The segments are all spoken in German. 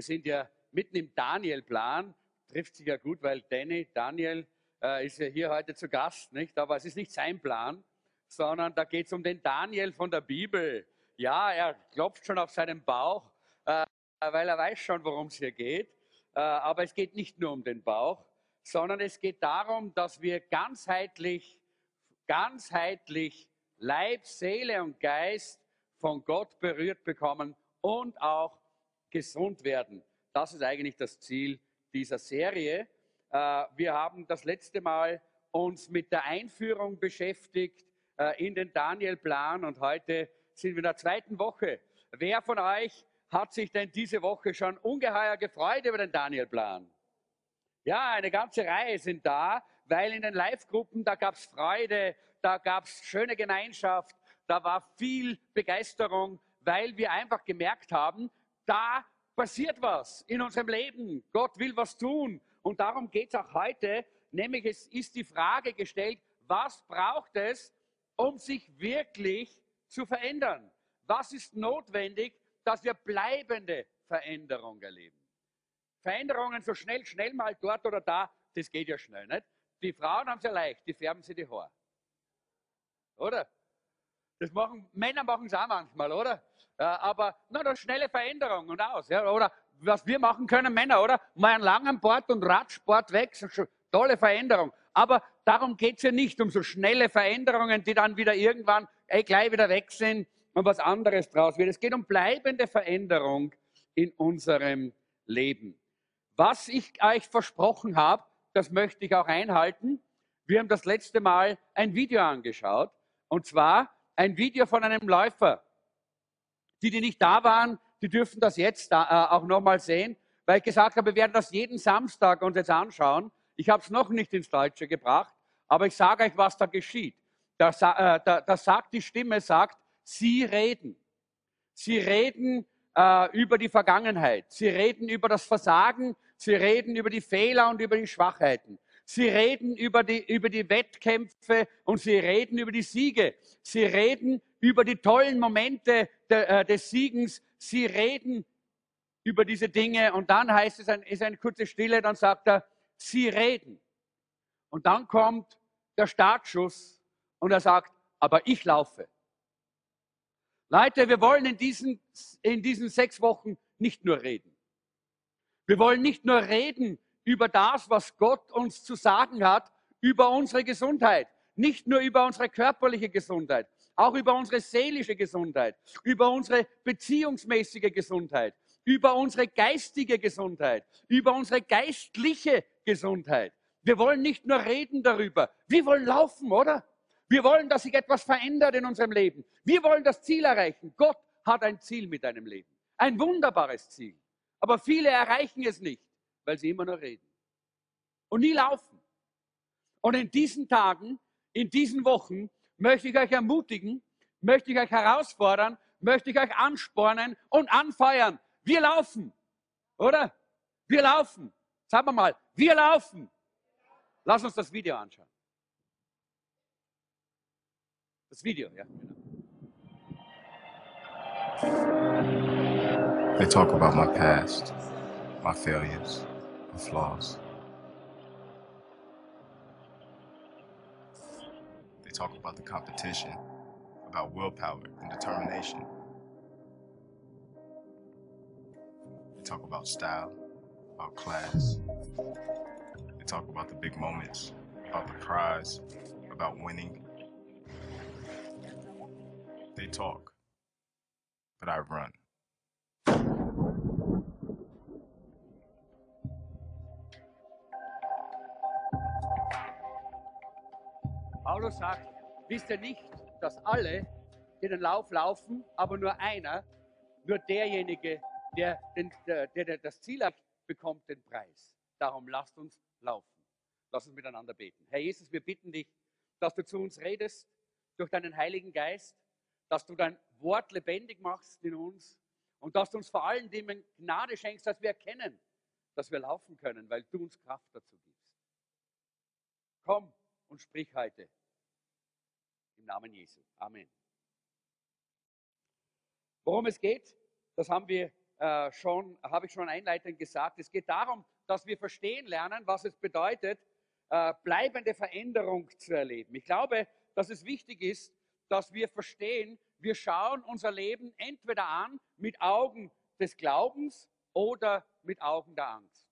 Wir sind ja mitten im Daniel-Plan. Trifft sich ja gut, weil Danny, Daniel, äh, ist ja hier heute zu Gast, nicht? Aber es ist nicht sein Plan, sondern da geht es um den Daniel von der Bibel. Ja, er klopft schon auf seinen Bauch, äh, weil er weiß schon, worum es hier geht. Äh, aber es geht nicht nur um den Bauch, sondern es geht darum, dass wir ganzheitlich, ganzheitlich Leib, Seele und Geist von Gott berührt bekommen und auch gesund werden. Das ist eigentlich das Ziel dieser Serie. Äh, wir haben das letzte Mal uns mit der Einführung beschäftigt äh, in den Daniel-Plan und heute sind wir in der zweiten Woche. Wer von euch hat sich denn diese Woche schon ungeheuer gefreut über den Daniel-Plan? Ja, eine ganze Reihe sind da, weil in den Live-Gruppen, da gab es Freude, da gab es schöne Gemeinschaft, da war viel Begeisterung, weil wir einfach gemerkt haben, da passiert was in unserem Leben. Gott will was tun. Und darum geht es auch heute, nämlich es ist die Frage gestellt, was braucht es, um sich wirklich zu verändern? Was ist notwendig, dass wir bleibende Veränderung erleben? Veränderungen so schnell, schnell mal dort oder da, das geht ja schnell, nicht? Die Frauen haben es ja leicht, die färben sich die Haare. Oder? Das machen, Männer machen es auch manchmal, oder? Aber na, das schnelle Veränderung und aus. Ja? Oder was wir machen können, Männer, oder? Mal einen langen Bord und Radsport weg, so tolle Veränderung. Aber darum geht es ja nicht, um so schnelle Veränderungen, die dann wieder irgendwann ey, gleich wieder weg sind und was anderes draus wird. Es geht um bleibende Veränderung in unserem Leben. Was ich euch versprochen habe, das möchte ich auch einhalten. Wir haben das letzte Mal ein Video angeschaut, und zwar ein Video von einem Läufer. Die, die nicht da waren, die dürfen das jetzt da, äh, auch nochmal sehen, weil ich gesagt habe, wir werden das jeden Samstag uns jetzt anschauen. Ich habe es noch nicht ins Deutsche gebracht, aber ich sage euch, was da geschieht. Da, äh, da, da sagt die Stimme, sagt, sie reden. Sie reden äh, über die Vergangenheit. Sie reden über das Versagen. Sie reden über die Fehler und über die Schwachheiten. Sie reden über die, über die Wettkämpfe und sie reden über die Siege. Sie reden über die tollen Momente des Siegens. Sie reden über diese Dinge und dann heißt es, ist eine kurze Stille, dann sagt er, sie reden. Und dann kommt der Startschuss und er sagt, aber ich laufe. Leute, wir wollen in diesen, in diesen sechs Wochen nicht nur reden. Wir wollen nicht nur reden über das, was Gott uns zu sagen hat, über unsere Gesundheit. Nicht nur über unsere körperliche Gesundheit, auch über unsere seelische Gesundheit, über unsere beziehungsmäßige Gesundheit, über unsere geistige Gesundheit, über unsere geistliche Gesundheit. Wir wollen nicht nur reden darüber, wir wollen laufen, oder? Wir wollen, dass sich etwas verändert in unserem Leben. Wir wollen das Ziel erreichen. Gott hat ein Ziel mit deinem Leben. Ein wunderbares Ziel. Aber viele erreichen es nicht, weil sie immer nur reden und nie laufen. Und in diesen Tagen, in diesen Wochen möchte ich euch ermutigen, möchte ich euch herausfordern, möchte ich euch anspornen und anfeuern. Wir laufen, oder? Wir laufen. Sagen wir mal, wir laufen. Lass uns das Video anschauen. Das Video, ja. They talk about my past, my failures, my flaws. They talk about the competition, about willpower and determination. They talk about style, about class. They talk about the big moments, about the prize, about winning. They talk, but I run. Paulus sagt, wisst ihr nicht, dass alle, die den Lauf laufen, aber nur einer, nur derjenige, der, den, der, der das Ziel hat, bekommt den Preis. Darum lasst uns laufen. Lass uns miteinander beten. Herr Jesus, wir bitten dich, dass du zu uns redest durch deinen Heiligen Geist, dass du dein Wort lebendig machst in uns und dass du uns vor allen Dingen Gnade schenkst, dass wir erkennen, dass wir laufen können, weil du uns Kraft dazu gibst. Komm und sprich heute Namen Jesu. Amen. Worum es geht, das haben wir äh, schon, habe ich schon einleitend gesagt, es geht darum, dass wir verstehen lernen, was es bedeutet, äh, bleibende Veränderung zu erleben. Ich glaube, dass es wichtig ist, dass wir verstehen, wir schauen unser Leben entweder an mit Augen des Glaubens oder mit Augen der Angst.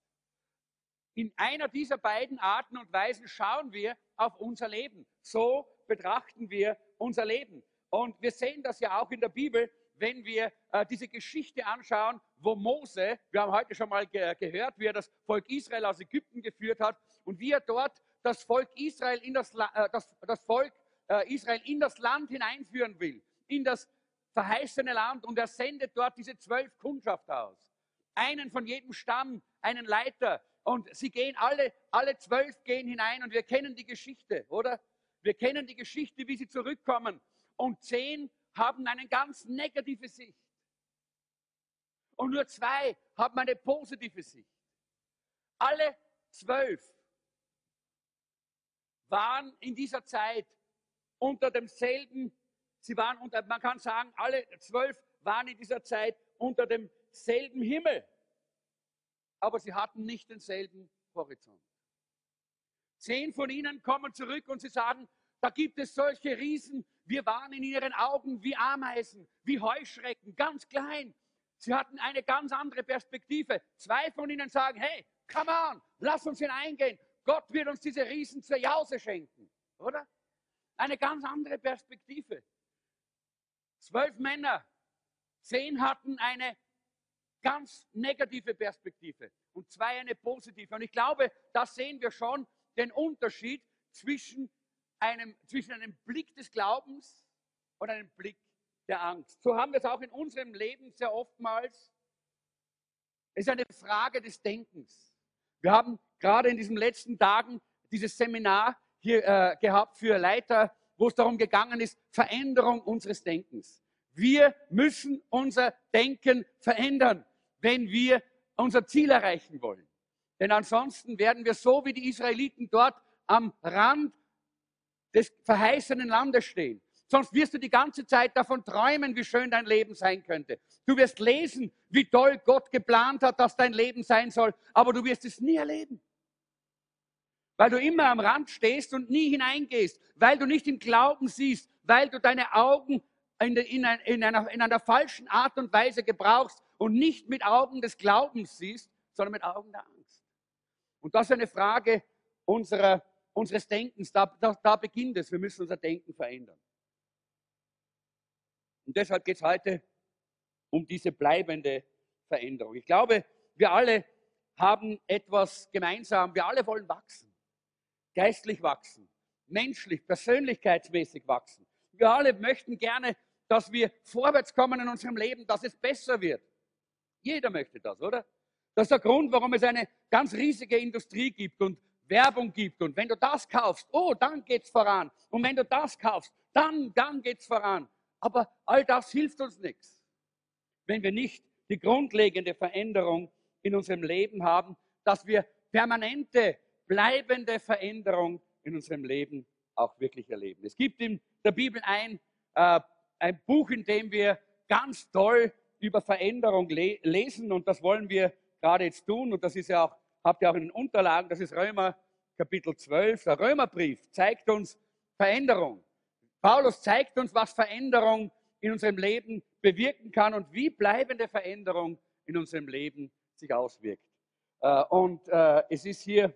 In einer dieser beiden Arten und Weisen schauen wir auf unser Leben. So betrachten wir unser Leben. Und wir sehen das ja auch in der Bibel, wenn wir äh, diese Geschichte anschauen, wo Mose, wir haben heute schon mal ge gehört, wie er das Volk Israel aus Ägypten geführt hat und wie er dort das Volk Israel in das, äh, das, das Volk äh, Israel in das Land hineinführen will, in das verheißene Land und er sendet dort diese zwölf Kundschafter aus. Einen von jedem Stamm, einen Leiter und sie gehen alle, alle zwölf gehen hinein und wir kennen die Geschichte, oder? Wir kennen die Geschichte, wie sie zurückkommen und zehn haben eine ganz negative Sicht. Und nur zwei haben eine positive Sicht. Alle zwölf waren in dieser Zeit unter demselben, sie waren unter, man kann sagen, alle zwölf waren in dieser Zeit unter demselben Himmel. Aber sie hatten nicht denselben Horizont. Zehn von ihnen kommen zurück und sie sagen, da gibt es solche Riesen, wir waren in ihren Augen wie Ameisen, wie Heuschrecken, ganz klein. Sie hatten eine ganz andere Perspektive. Zwei von ihnen sagen, hey, come on, lass uns hineingehen. Gott wird uns diese Riesen zur Jause schenken, oder? Eine ganz andere Perspektive. Zwölf Männer, zehn hatten eine ganz negative Perspektive und zwei eine positive. Und ich glaube, da sehen wir schon den Unterschied zwischen einem, zwischen einem Blick des Glaubens und einem Blick der Angst. So haben wir es auch in unserem Leben sehr oftmals. Es ist eine Frage des Denkens. Wir haben gerade in diesen letzten Tagen dieses Seminar hier äh, gehabt für Leiter, wo es darum gegangen ist, Veränderung unseres Denkens. Wir müssen unser Denken verändern, wenn wir unser Ziel erreichen wollen. Denn ansonsten werden wir so wie die Israeliten dort am Rand des verheißenen Landes stehen. Sonst wirst du die ganze Zeit davon träumen, wie schön dein Leben sein könnte. Du wirst lesen, wie toll Gott geplant hat, dass dein Leben sein soll, aber du wirst es nie erleben. Weil du immer am Rand stehst und nie hineingehst, weil du nicht im Glauben siehst, weil du deine Augen in, in, in, einer, in einer falschen Art und Weise gebrauchst und nicht mit Augen des Glaubens siehst, sondern mit Augen der Angst. Und das ist eine Frage unserer unseres Denkens, da, da, da beginnt es. Wir müssen unser Denken verändern. Und deshalb geht es heute um diese bleibende Veränderung. Ich glaube, wir alle haben etwas gemeinsam. Wir alle wollen wachsen, geistlich wachsen, menschlich, persönlichkeitsmäßig wachsen. Wir alle möchten gerne, dass wir vorwärts kommen in unserem Leben, dass es besser wird. Jeder möchte das, oder? Das ist der Grund, warum es eine ganz riesige Industrie gibt und Werbung gibt. Und wenn du das kaufst, oh, dann geht's voran. Und wenn du das kaufst, dann, dann geht's voran. Aber all das hilft uns nichts, wenn wir nicht die grundlegende Veränderung in unserem Leben haben, dass wir permanente, bleibende Veränderung in unserem Leben auch wirklich erleben. Es gibt in der Bibel ein, äh, ein Buch, in dem wir ganz toll über Veränderung le lesen und das wollen wir gerade jetzt tun und das ist ja auch habt ihr auch in den Unterlagen, das ist Römer Kapitel 12. Der Römerbrief zeigt uns Veränderung. Paulus zeigt uns, was Veränderung in unserem Leben bewirken kann und wie bleibende Veränderung in unserem Leben sich auswirkt. Äh, und äh, es ist hier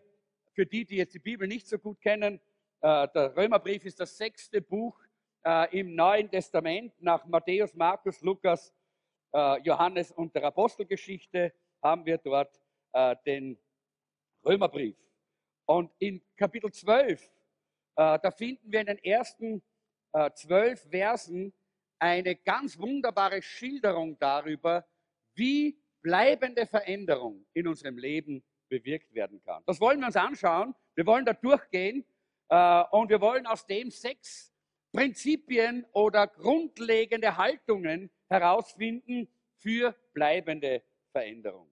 für die, die jetzt die Bibel nicht so gut kennen, äh, der Römerbrief ist das sechste Buch im Neuen Testament nach Matthäus, Markus, Lukas, Johannes und der Apostelgeschichte haben wir dort den Römerbrief. Und in Kapitel 12, äh, da finden wir in den ersten äh, zwölf Versen eine ganz wunderbare Schilderung darüber, wie bleibende Veränderung in unserem Leben bewirkt werden kann. Das wollen wir uns anschauen. Wir wollen da durchgehen äh, und wir wollen aus dem sechs Prinzipien oder grundlegende Haltungen herausfinden für bleibende Veränderung.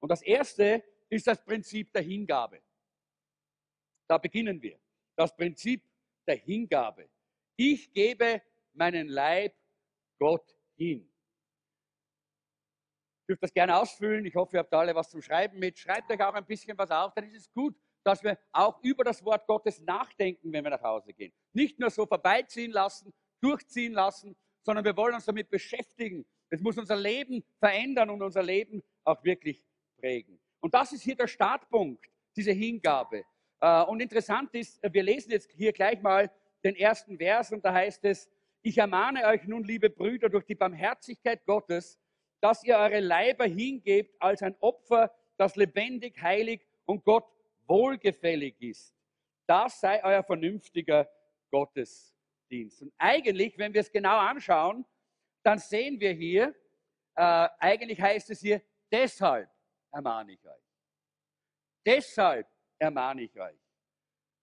Und das erste ist das Prinzip der Hingabe. Da beginnen wir. Das Prinzip der Hingabe. Ich gebe meinen Leib Gott hin. dürft das gerne ausfüllen. Ich hoffe, ihr habt alle was zum Schreiben mit. Schreibt euch auch ein bisschen was auf, dann ist es gut, dass wir auch über das Wort Gottes nachdenken, wenn wir nach Hause gehen. Nicht nur so vorbeiziehen lassen, durchziehen lassen, sondern wir wollen uns damit beschäftigen. Es muss unser Leben verändern und unser Leben auch wirklich prägen. Und das ist hier der Startpunkt, diese Hingabe. Äh, und interessant ist, wir lesen jetzt hier gleich mal den ersten Vers und da heißt es, ich ermahne euch nun, liebe Brüder, durch die Barmherzigkeit Gottes, dass ihr eure Leiber hingebt als ein Opfer, das lebendig, heilig und Gott wohlgefällig ist. Das sei euer vernünftiger Gottesdienst. Und eigentlich, wenn wir es genau anschauen, dann sehen wir hier, äh, eigentlich heißt es hier, deshalb ermahne ich euch. Deshalb ermahne ich euch.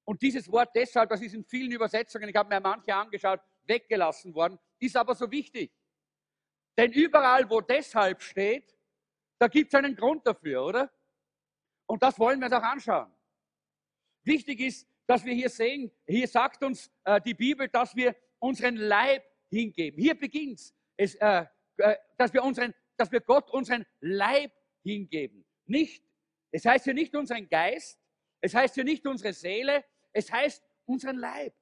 Und dieses Wort deshalb, das ist in vielen Übersetzungen, ich habe mir manche angeschaut, weggelassen worden, ist aber so wichtig. Denn überall, wo deshalb steht, da gibt es einen Grund dafür, oder? Und das wollen wir uns auch anschauen. Wichtig ist, dass wir hier sehen, hier sagt uns äh, die Bibel, dass wir unseren Leib hingeben. Hier beginnt es, äh, äh, dass, wir unseren, dass wir Gott unseren Leib hingeben. Nicht, es heißt hier nicht unseren Geist, es heißt hier nicht unsere Seele, es heißt unseren Leib.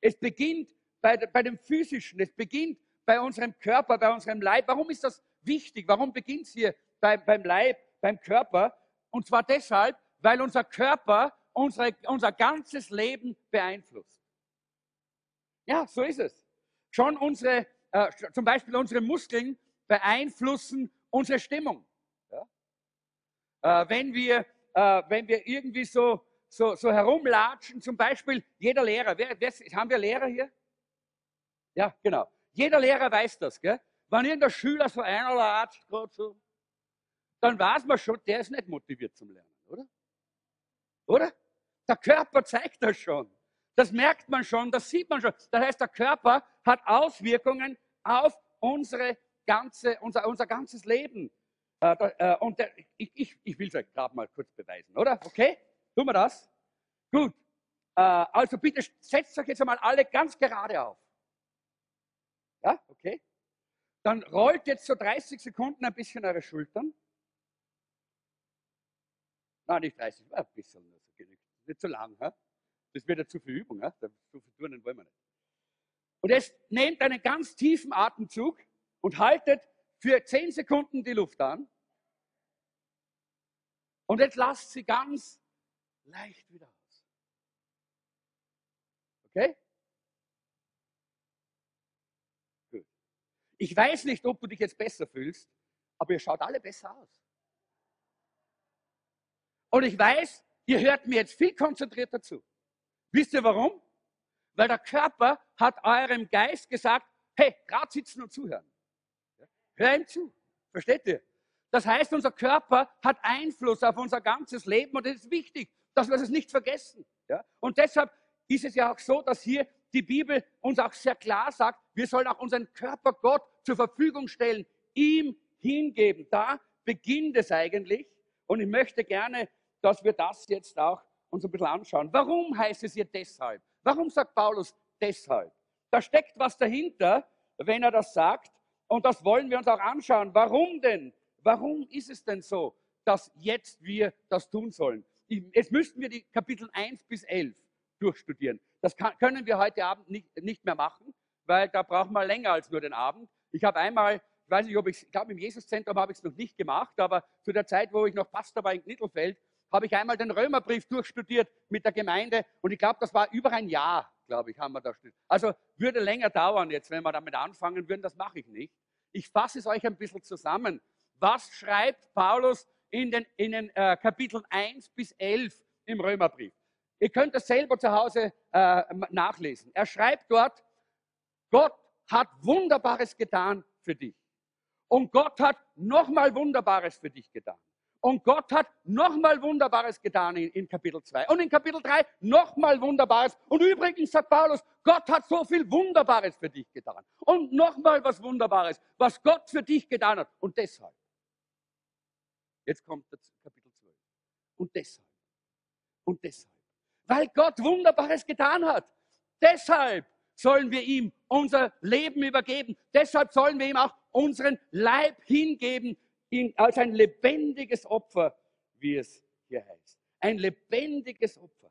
Es beginnt bei, bei dem Physischen, es beginnt bei unserem Körper, bei unserem Leib. Warum ist das wichtig? Warum beginnt es hier bei, beim Leib, beim Körper? Und zwar deshalb, weil unser Körper unsere, unser ganzes Leben beeinflusst. Ja, so ist es. Schon unsere, äh, zum Beispiel unsere Muskeln beeinflussen unsere Stimmung. Äh, wenn, wir, äh, wenn wir irgendwie so, so, so herumlatschen, zum Beispiel jeder Lehrer, wer, wer, haben wir Lehrer hier? Ja, genau. Jeder Lehrer weiß das. Gell? Wenn irgendein Schüler so einer latscht, gerade so, dann weiß man schon, der ist nicht motiviert zum Lernen, oder? Oder? Der Körper zeigt das schon. Das merkt man schon, das sieht man schon. Das heißt, der Körper hat Auswirkungen auf unsere ganze, unser, unser ganzes Leben. Äh, äh, und der, ich, ich, ich will es euch gerade mal kurz beweisen, oder? Okay? Tun wir das? Gut. Äh, also bitte setzt euch jetzt einmal alle ganz gerade auf. Ja, okay. Dann rollt jetzt so 30 Sekunden ein bisschen eure Schultern. Nein, nicht 30, ein bisschen. Nicht so lang. Ja? Das wird ja zu viel Übung. Ja? Zu viel Turnen wollen wir nicht. Und jetzt nehmt einen ganz tiefen Atemzug und haltet für 10 Sekunden die Luft an. Und jetzt lasst sie ganz leicht wieder aus. Okay? Ich weiß nicht, ob du dich jetzt besser fühlst, aber ihr schaut alle besser aus. Und ich weiß, ihr hört mir jetzt viel konzentrierter zu. Wisst ihr warum? Weil der Körper hat eurem Geist gesagt, hey, gerade sitzen und zuhören. Hör ihm zu. Versteht ihr? Das heißt, unser Körper hat Einfluss auf unser ganzes Leben und es ist wichtig, dass wir das nicht vergessen. Ja? Und deshalb ist es ja auch so, dass hier die Bibel uns auch sehr klar sagt, wir sollen auch unseren Körper Gott zur Verfügung stellen, ihm hingeben. Da beginnt es eigentlich. Und ich möchte gerne, dass wir das jetzt auch uns ein bisschen anschauen. Warum heißt es hier deshalb? Warum sagt Paulus deshalb? Da steckt was dahinter, wenn er das sagt. Und das wollen wir uns auch anschauen. Warum denn? Warum ist es denn so, dass jetzt wir das tun sollen? Jetzt müssten wir die Kapitel 1 bis 11 durchstudieren. Das kann, können wir heute Abend nicht, nicht mehr machen, weil da brauchen wir länger als nur den Abend. Ich habe einmal, ich weiß nicht, ob ich, ich glaube im Jesuszentrum habe ich es noch nicht gemacht, aber zu der Zeit, wo ich noch Pastor war in Knittelfeld, habe ich einmal den Römerbrief durchstudiert mit der Gemeinde und ich glaube, das war über ein Jahr, glaube ich, haben wir da studiert. Also würde länger dauern jetzt, wenn wir damit anfangen würden, das mache ich nicht. Ich fasse es euch ein bisschen zusammen. Was schreibt Paulus in den, in den äh, Kapiteln 1 bis 11 im Römerbrief? Ihr könnt das selber zu Hause äh, nachlesen. Er schreibt dort, Gott hat Wunderbares getan für dich. Und Gott hat nochmal Wunderbares für dich getan. Und Gott hat nochmal Wunderbares getan in, in, Kapitel 2. Und in Kapitel 3 nochmal Wunderbares. Und übrigens sagt Paulus, Gott hat so viel Wunderbares für dich getan. Und nochmal was Wunderbares, was Gott für dich getan hat. Und deshalb. Jetzt kommt das Kapitel 12. Und deshalb. Und deshalb weil Gott Wunderbares getan hat. Deshalb sollen wir ihm unser Leben übergeben. Deshalb sollen wir ihm auch unseren Leib hingeben ihn als ein lebendiges Opfer, wie es hier heißt. Ein lebendiges Opfer.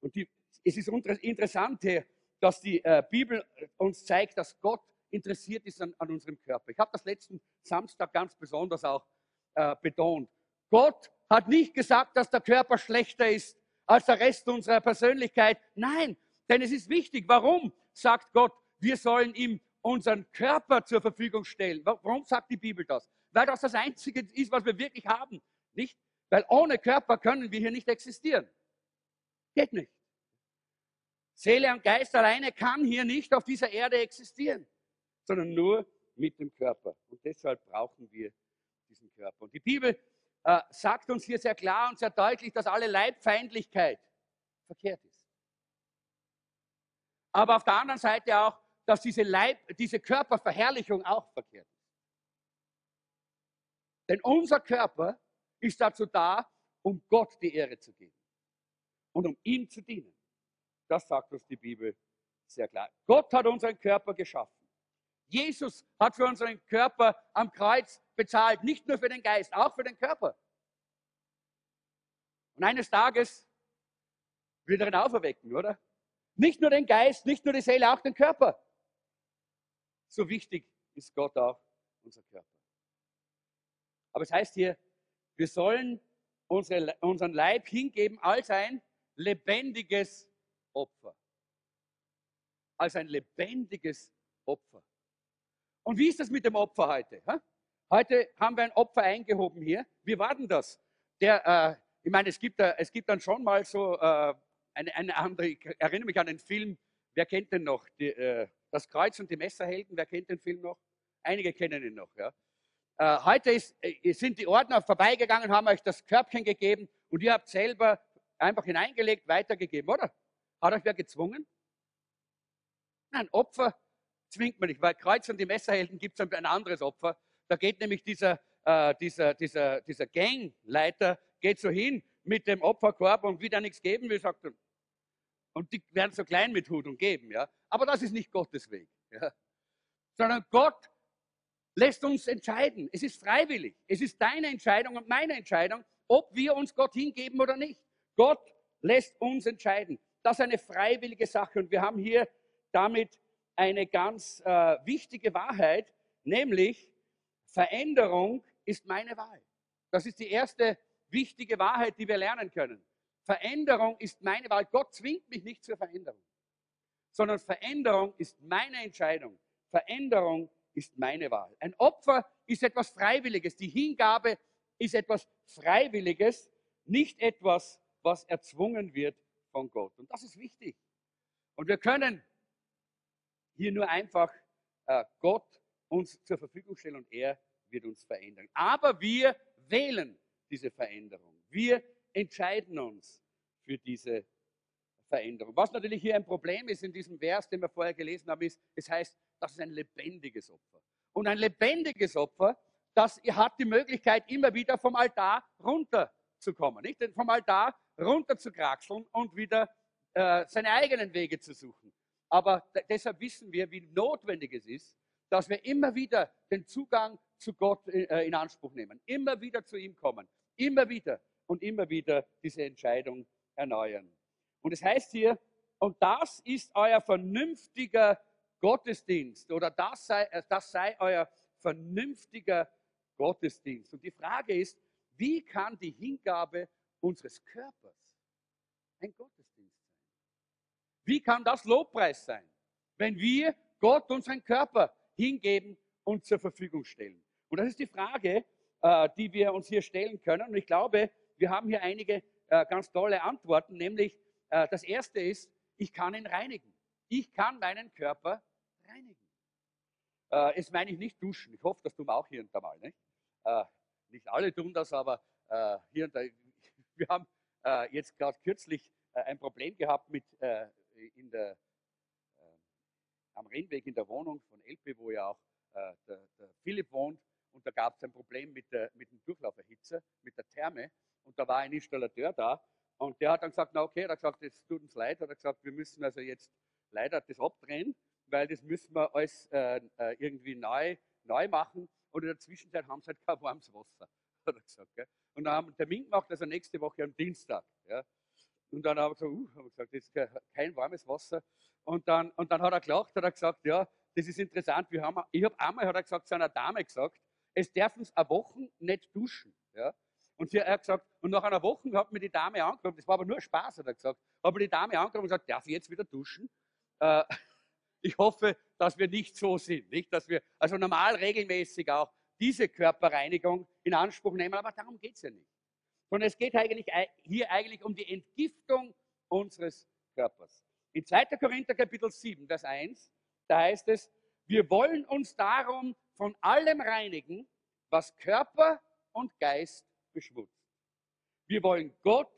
Und die, es ist interessant hier, dass die äh, Bibel uns zeigt, dass Gott interessiert ist an, an unserem Körper. Ich habe das letzten Samstag ganz besonders auch äh, betont. Gott hat nicht gesagt, dass der Körper schlechter ist als der Rest unserer Persönlichkeit. Nein, denn es ist wichtig. Warum sagt Gott, wir sollen ihm unseren Körper zur Verfügung stellen? Warum sagt die Bibel das? Weil das das Einzige ist, was wir wirklich haben. Nicht? Weil ohne Körper können wir hier nicht existieren. Geht nicht. Seele und Geist alleine kann hier nicht auf dieser Erde existieren, sondern nur mit dem Körper. Und deshalb brauchen wir diesen Körper. Und die Bibel äh, sagt uns hier sehr klar und sehr deutlich, dass alle Leibfeindlichkeit verkehrt ist. Aber auf der anderen Seite auch, dass diese, Leib, diese Körperverherrlichung auch verkehrt ist. Denn unser Körper ist dazu da, um Gott die Ehre zu geben und um ihm zu dienen. Das sagt uns die Bibel sehr klar. Gott hat unseren Körper geschaffen. Jesus hat für unseren Körper am Kreuz bezahlt, nicht nur für den Geist, auch für den Körper. Und eines Tages wird er ihn auferwecken, oder? Nicht nur den Geist, nicht nur die Seele, auch den Körper. So wichtig ist Gott auch unser Körper. Aber es heißt hier, wir sollen unsere, unseren Leib hingeben als ein lebendiges Opfer. Als ein lebendiges Opfer. Und wie ist das mit dem Opfer heute? Heute haben wir ein Opfer eingehoben hier. Wie war denn das? Der, äh, ich meine, es gibt, es gibt dann schon mal so äh, eine, eine, andere, ich erinnere mich an den Film, wer kennt den noch? Die, äh, das Kreuz und die Messerhelden, wer kennt den Film noch? Einige kennen ihn noch, ja. Äh, heute ist, äh, sind die Ordner vorbeigegangen, haben euch das Körbchen gegeben und ihr habt selber einfach hineingelegt, weitergegeben, oder? Hat euch wer gezwungen? Nein, Opfer zwingt man nicht, weil Kreuz und die Messerhelden gibt es ein anderes Opfer. Da geht nämlich dieser, äh, dieser, dieser, dieser Gangleiter, geht so hin mit dem Opferkorb und da nichts geben will, sagt er. Und die werden so klein mit Hut und geben, ja. Aber das ist nicht Gottes Weg, ja. Sondern Gott lässt uns entscheiden. Es ist freiwillig. Es ist deine Entscheidung und meine Entscheidung, ob wir uns Gott hingeben oder nicht. Gott lässt uns entscheiden. Das ist eine freiwillige Sache und wir haben hier damit eine ganz äh, wichtige Wahrheit, nämlich Veränderung ist meine Wahl. Das ist die erste wichtige Wahrheit, die wir lernen können. Veränderung ist meine Wahl. Gott zwingt mich nicht zur Veränderung, sondern Veränderung ist meine Entscheidung. Veränderung ist meine Wahl. Ein Opfer ist etwas Freiwilliges. Die Hingabe ist etwas Freiwilliges, nicht etwas, was erzwungen wird von Gott. Und das ist wichtig. Und wir können hier nur einfach äh, Gott uns zur Verfügung stellen und er wird uns verändern. Aber wir wählen diese Veränderung. Wir entscheiden uns für diese. Was natürlich hier ein Problem ist in diesem Vers, den wir vorher gelesen haben, ist, es heißt, das ist ein lebendiges Opfer. Und ein lebendiges Opfer, das hat die Möglichkeit, immer wieder vom Altar runterzukommen. Nicht? Vom Altar runter zu kraxeln und wieder äh, seine eigenen Wege zu suchen. Aber deshalb wissen wir, wie notwendig es ist, dass wir immer wieder den Zugang zu Gott äh, in Anspruch nehmen, immer wieder zu ihm kommen, immer wieder und immer wieder diese Entscheidung erneuern. Und es heißt hier, und das ist euer vernünftiger Gottesdienst oder das sei, äh, das sei euer vernünftiger Gottesdienst. Und die Frage ist, wie kann die Hingabe unseres Körpers ein Gottesdienst wie kann das Lobpreis sein, wenn wir Gott unseren Körper hingeben und zur Verfügung stellen? Und das ist die Frage, äh, die wir uns hier stellen können. Und ich glaube, wir haben hier einige äh, ganz tolle Antworten, nämlich das erste ist, ich kann ihn reinigen. Ich kann meinen Körper reinigen. Es meine ich nicht duschen. Ich hoffe, das tun wir auch hier und da mal. Nicht, nicht alle tun das, aber hier und da. Wir haben jetzt gerade kürzlich ein Problem gehabt mit in der, äh, am Rennweg in der Wohnung von Elpe, wo ja auch äh, der, der, Philipp wohnt. Und da gab es ein Problem mit, der, mit dem Durchlauferhitzer, mit der Therme. Und da war ein Installateur da. Und der hat dann gesagt, na okay, er hat gesagt, es tut uns leid. Er hat gesagt, wir müssen also jetzt leider das abdrehen, weil das müssen wir alles äh, äh irgendwie neu, neu machen. Und in der Zwischenzeit haben sie halt kein warmes Wasser. Hat er gesagt, gell? Und dann haben wir einen Termin gemacht, also nächste Woche am Dienstag. Ja? Und dann habe ich gesagt, uh, hab ich gesagt, das ist kein warmes Wasser. Und dann, und dann hat er gelacht, hat er gesagt, ja, das ist interessant. Wir haben, ich habe einmal, hat er gesagt, zu einer Dame gesagt, es dürfen sie eine Woche nicht duschen. Ja? Und sie hat gesagt, und nach einer Woche hat mir die Dame angerufen, das war aber nur Spaß, hat er gesagt, hat mir die Dame angerufen und gesagt, darf ich jetzt wieder duschen? Äh, ich hoffe, dass wir nicht so sind, nicht, dass wir also normal regelmäßig auch diese Körperreinigung in Anspruch nehmen, aber darum geht es ja nicht. Sondern es geht eigentlich, hier eigentlich um die Entgiftung unseres Körpers. In 2. Korinther Kapitel 7, Vers 1, da heißt es, wir wollen uns darum von allem reinigen, was Körper und Geist beschmutzt. Wir wollen Gott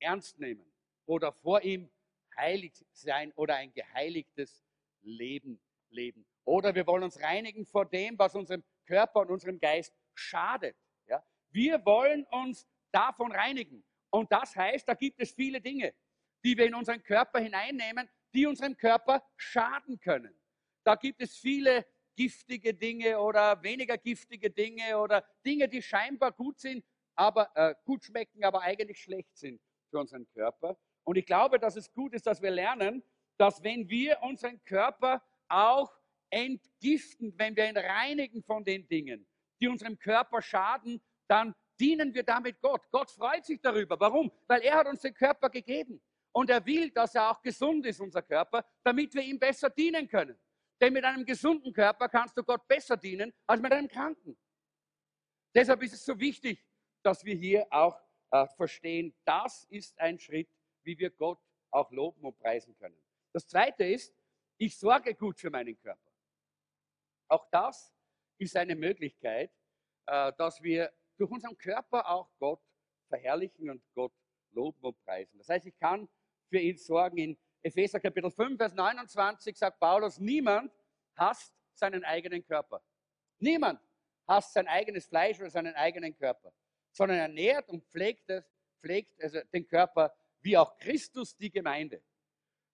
ernst nehmen oder vor ihm heilig sein oder ein geheiligtes Leben leben. Oder wir wollen uns reinigen vor dem, was unserem Körper und unserem Geist schadet. Ja? Wir wollen uns davon reinigen. Und das heißt, da gibt es viele Dinge, die wir in unseren Körper hineinnehmen, die unserem Körper schaden können. Da gibt es viele giftige Dinge oder weniger giftige Dinge oder Dinge, die scheinbar gut sind, aber äh, gut schmecken, aber eigentlich schlecht sind für unseren Körper. Und ich glaube, dass es gut ist, dass wir lernen, dass wenn wir unseren Körper auch entgiften, wenn wir ihn reinigen von den Dingen, die unserem Körper schaden, dann dienen wir damit Gott. Gott freut sich darüber. Warum? Weil er hat uns den Körper gegeben. Und er will, dass er auch gesund ist, unser Körper, damit wir ihm besser dienen können. Denn mit einem gesunden Körper kannst du Gott besser dienen als mit einem kranken. Deshalb ist es so wichtig, dass wir hier auch äh, verstehen, das ist ein Schritt, wie wir Gott auch loben und preisen können. Das Zweite ist, ich sorge gut für meinen Körper. Auch das ist eine Möglichkeit, äh, dass wir durch unseren Körper auch Gott verherrlichen und Gott loben und preisen. Das heißt, ich kann für ihn sorgen. In Epheser Kapitel 5, Vers 29 sagt Paulus, niemand hasst seinen eigenen Körper. Niemand hasst sein eigenes Fleisch oder seinen eigenen Körper sondern ernährt und pflegt, es, pflegt also den Körper, wie auch Christus die Gemeinde.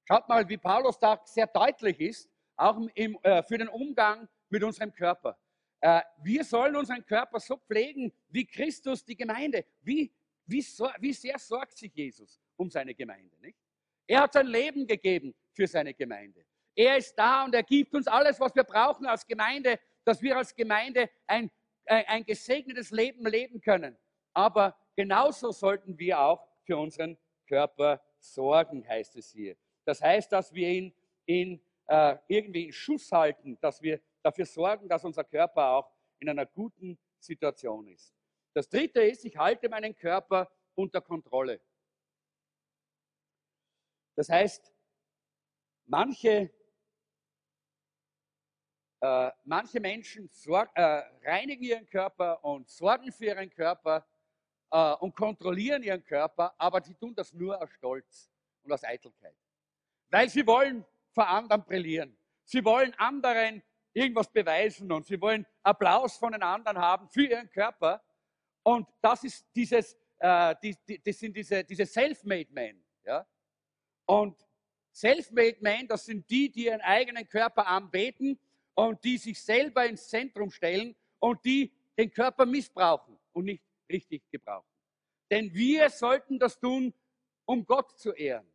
Schaut mal, wie Paulus da sehr deutlich ist, auch im, äh, für den Umgang mit unserem Körper. Äh, wir sollen unseren Körper so pflegen, wie Christus die Gemeinde. Wie, wie, so, wie sehr sorgt sich Jesus um seine Gemeinde? Nicht? Er hat sein Leben gegeben für seine Gemeinde. Er ist da und er gibt uns alles, was wir brauchen als Gemeinde, dass wir als Gemeinde ein, ein, ein gesegnetes Leben leben können aber genauso sollten wir auch für unseren Körper sorgen, heißt es hier. Das heißt, dass wir ihn in, äh, irgendwie in Schuss halten, dass wir dafür sorgen, dass unser Körper auch in einer guten Situation ist. Das dritte ist, ich halte meinen Körper unter Kontrolle. Das heißt, manche, äh, manche Menschen sorg, äh, reinigen ihren Körper und sorgen für ihren Körper, äh, und kontrollieren ihren Körper, aber sie tun das nur aus Stolz und aus Eitelkeit. Weil sie wollen vor anderen brillieren. Sie wollen anderen irgendwas beweisen und sie wollen Applaus von den anderen haben für ihren Körper. Und das ist dieses, äh, die, die, das sind diese, diese Self-Made Men. Ja? Und Self-Made Men, das sind die, die ihren eigenen Körper anbeten und die sich selber ins Zentrum stellen und die den Körper missbrauchen und nicht richtig gebrauchen. Denn wir sollten das tun, um Gott zu ehren,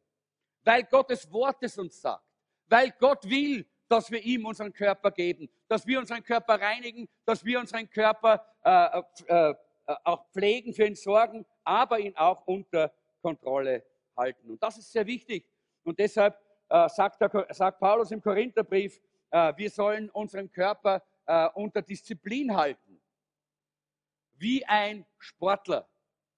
weil Gottes Wort es uns sagt, weil Gott will, dass wir ihm unseren Körper geben, dass wir unseren Körper reinigen, dass wir unseren Körper äh, äh, äh auch pflegen, für ihn sorgen, aber ihn auch unter Kontrolle halten. Und das ist sehr wichtig. Und deshalb äh, sagt, der, sagt, Paulus im Korintherbrief, äh, wir sollen unseren Körper äh, unter Disziplin halten wie ein Sportler.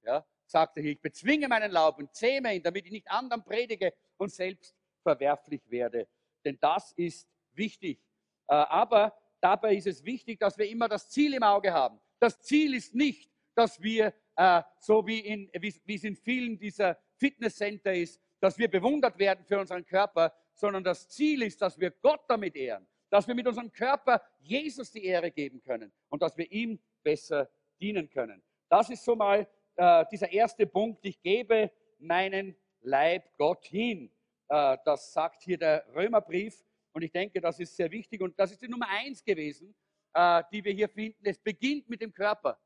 Ja, sagte hier, ich bezwinge meinen Laub und zähme ihn, damit ich nicht anderen predige und selbst verwerflich werde. Denn das ist wichtig. Äh, aber dabei ist es wichtig, dass wir immer das Ziel im Auge haben. Das Ziel ist nicht, dass wir, äh, so wie, in, wie es in vielen dieser Fitnesscenter ist, dass wir bewundert werden für unseren Körper, sondern das Ziel ist, dass wir Gott damit ehren, dass wir mit unserem Körper Jesus die Ehre geben können und dass wir ihm besser dienen können. Das ist so mal äh, dieser erste Punkt. Ich gebe meinen Leib Gott hin. Äh, das sagt hier der Römerbrief. Und ich denke, das ist sehr wichtig. Und das ist die Nummer eins gewesen, äh, die wir hier finden, es beginnt mit dem Körper.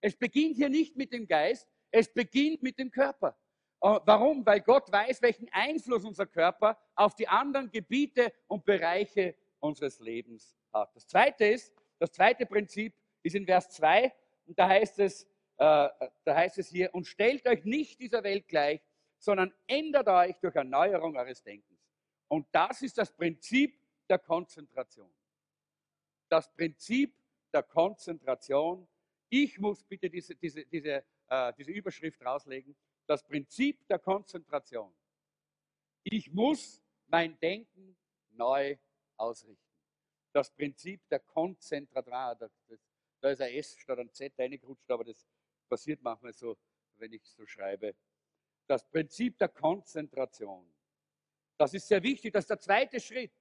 Es beginnt hier nicht mit dem Geist, es beginnt mit dem Körper. Äh, warum? Weil Gott weiß, welchen Einfluss unser Körper auf die anderen Gebiete und Bereiche unseres Lebens hat. Das zweite ist, das zweite Prinzip ist in Vers 2, und da heißt es, äh, da heißt es hier, und stellt euch nicht dieser Welt gleich, sondern ändert euch durch Erneuerung eures Denkens. Und das ist das Prinzip der Konzentration. Das Prinzip der Konzentration. Ich muss bitte diese, diese, diese, äh, diese Überschrift rauslegen. Das Prinzip der Konzentration. Ich muss mein Denken neu ausrichten. Das Prinzip der Konzentration. Da ist ein S statt ein Z reingerutscht, aber das passiert manchmal so, wenn ich so schreibe. Das Prinzip der Konzentration. Das ist sehr wichtig. Das ist der zweite Schritt.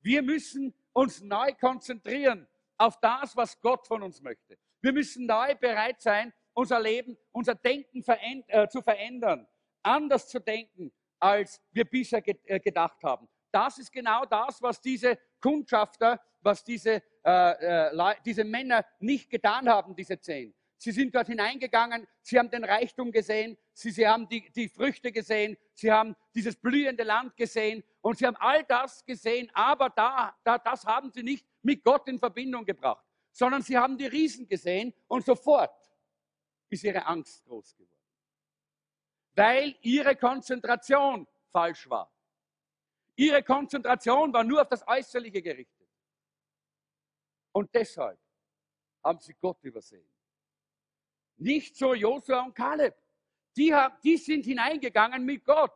Wir müssen uns neu konzentrieren auf das, was Gott von uns möchte. Wir müssen neu bereit sein, unser Leben, unser Denken äh, zu verändern, anders zu denken, als wir bisher äh, gedacht haben. Das ist genau das, was diese Kundschafter, was diese, äh, äh, diese Männer nicht getan haben, diese zehn. Sie sind dort hineingegangen, sie haben den Reichtum gesehen, sie, sie haben die, die Früchte gesehen, sie haben dieses blühende Land gesehen und sie haben all das gesehen, aber da, da, das haben sie nicht mit Gott in Verbindung gebracht, sondern sie haben die Riesen gesehen und sofort ist ihre Angst groß geworden. Weil ihre Konzentration falsch war. Ihre Konzentration war nur auf das Äußerliche gerichtet. Und deshalb haben sie Gott übersehen. Nicht so Josua und Kaleb. Die, haben, die sind hineingegangen mit Gott.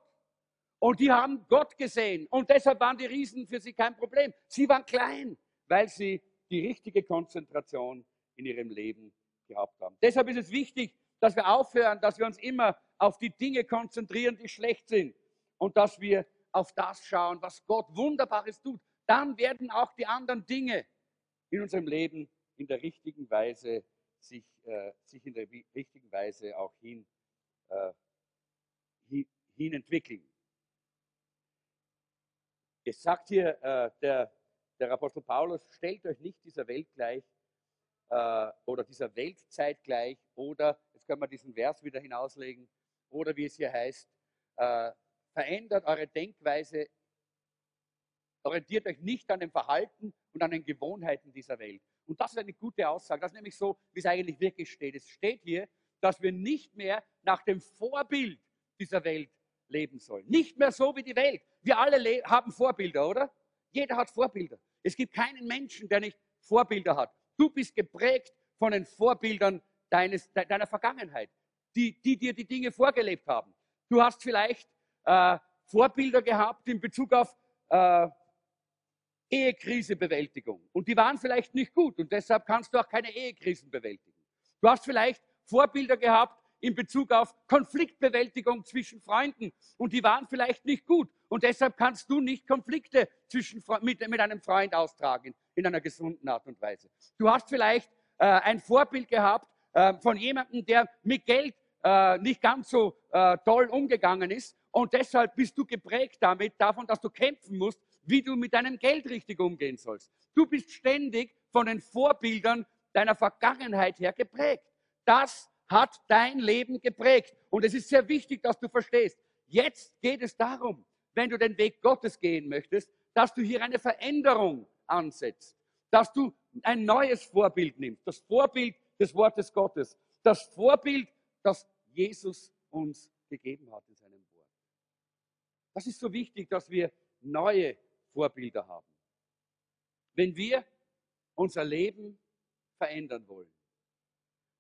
Und die haben Gott gesehen. Und deshalb waren die Riesen für sie kein Problem. Sie waren klein, weil sie die richtige Konzentration in ihrem Leben gehabt haben. Deshalb ist es wichtig, dass wir aufhören, dass wir uns immer auf die Dinge konzentrieren, die schlecht sind. Und dass wir auf das schauen, was Gott Wunderbares tut. Dann werden auch die anderen Dinge in unserem Leben in der richtigen Weise sich, äh, sich in der richtigen Weise auch hin, äh, hin, hin, entwickeln. Es sagt hier äh, der, der Apostel Paulus, stellt euch nicht dieser Welt gleich äh, oder dieser Weltzeit gleich oder, jetzt können wir diesen Vers wieder hinauslegen, oder wie es hier heißt, äh, verändert eure Denkweise, orientiert euch nicht an dem Verhalten und an den Gewohnheiten dieser Welt. Und das ist eine gute Aussage. Das ist nämlich so, wie es eigentlich wirklich steht. Es steht hier, dass wir nicht mehr nach dem Vorbild dieser Welt leben sollen. Nicht mehr so wie die Welt. Wir alle haben Vorbilder, oder? Jeder hat Vorbilder. Es gibt keinen Menschen, der nicht Vorbilder hat. Du bist geprägt von den Vorbildern deines, deiner Vergangenheit, die, die dir die Dinge vorgelebt haben. Du hast vielleicht äh, Vorbilder gehabt in Bezug auf äh, Ehekrisebewältigung. Und die waren vielleicht nicht gut und deshalb kannst du auch keine Ehekrisen bewältigen. Du hast vielleicht Vorbilder gehabt in Bezug auf Konfliktbewältigung zwischen Freunden und die waren vielleicht nicht gut und deshalb kannst du nicht Konflikte zwischen, mit, mit einem Freund austragen in einer gesunden Art und Weise. Du hast vielleicht äh, ein Vorbild gehabt äh, von jemandem, der mit Geld äh, nicht ganz so äh, toll umgegangen ist und deshalb bist du geprägt damit, davon, dass du kämpfen musst, wie du mit deinem Geld richtig umgehen sollst. Du bist ständig von den Vorbildern deiner Vergangenheit her geprägt. Das hat dein Leben geprägt. Und es ist sehr wichtig, dass du verstehst. Jetzt geht es darum, wenn du den Weg Gottes gehen möchtest, dass du hier eine Veränderung ansetzt. Dass du ein neues Vorbild nimmst. Das Vorbild des Wortes Gottes. Das Vorbild, das Jesus uns gegeben hat in seinem Wort. Das ist so wichtig, dass wir neue Vorbilder haben. Wenn wir unser Leben verändern wollen,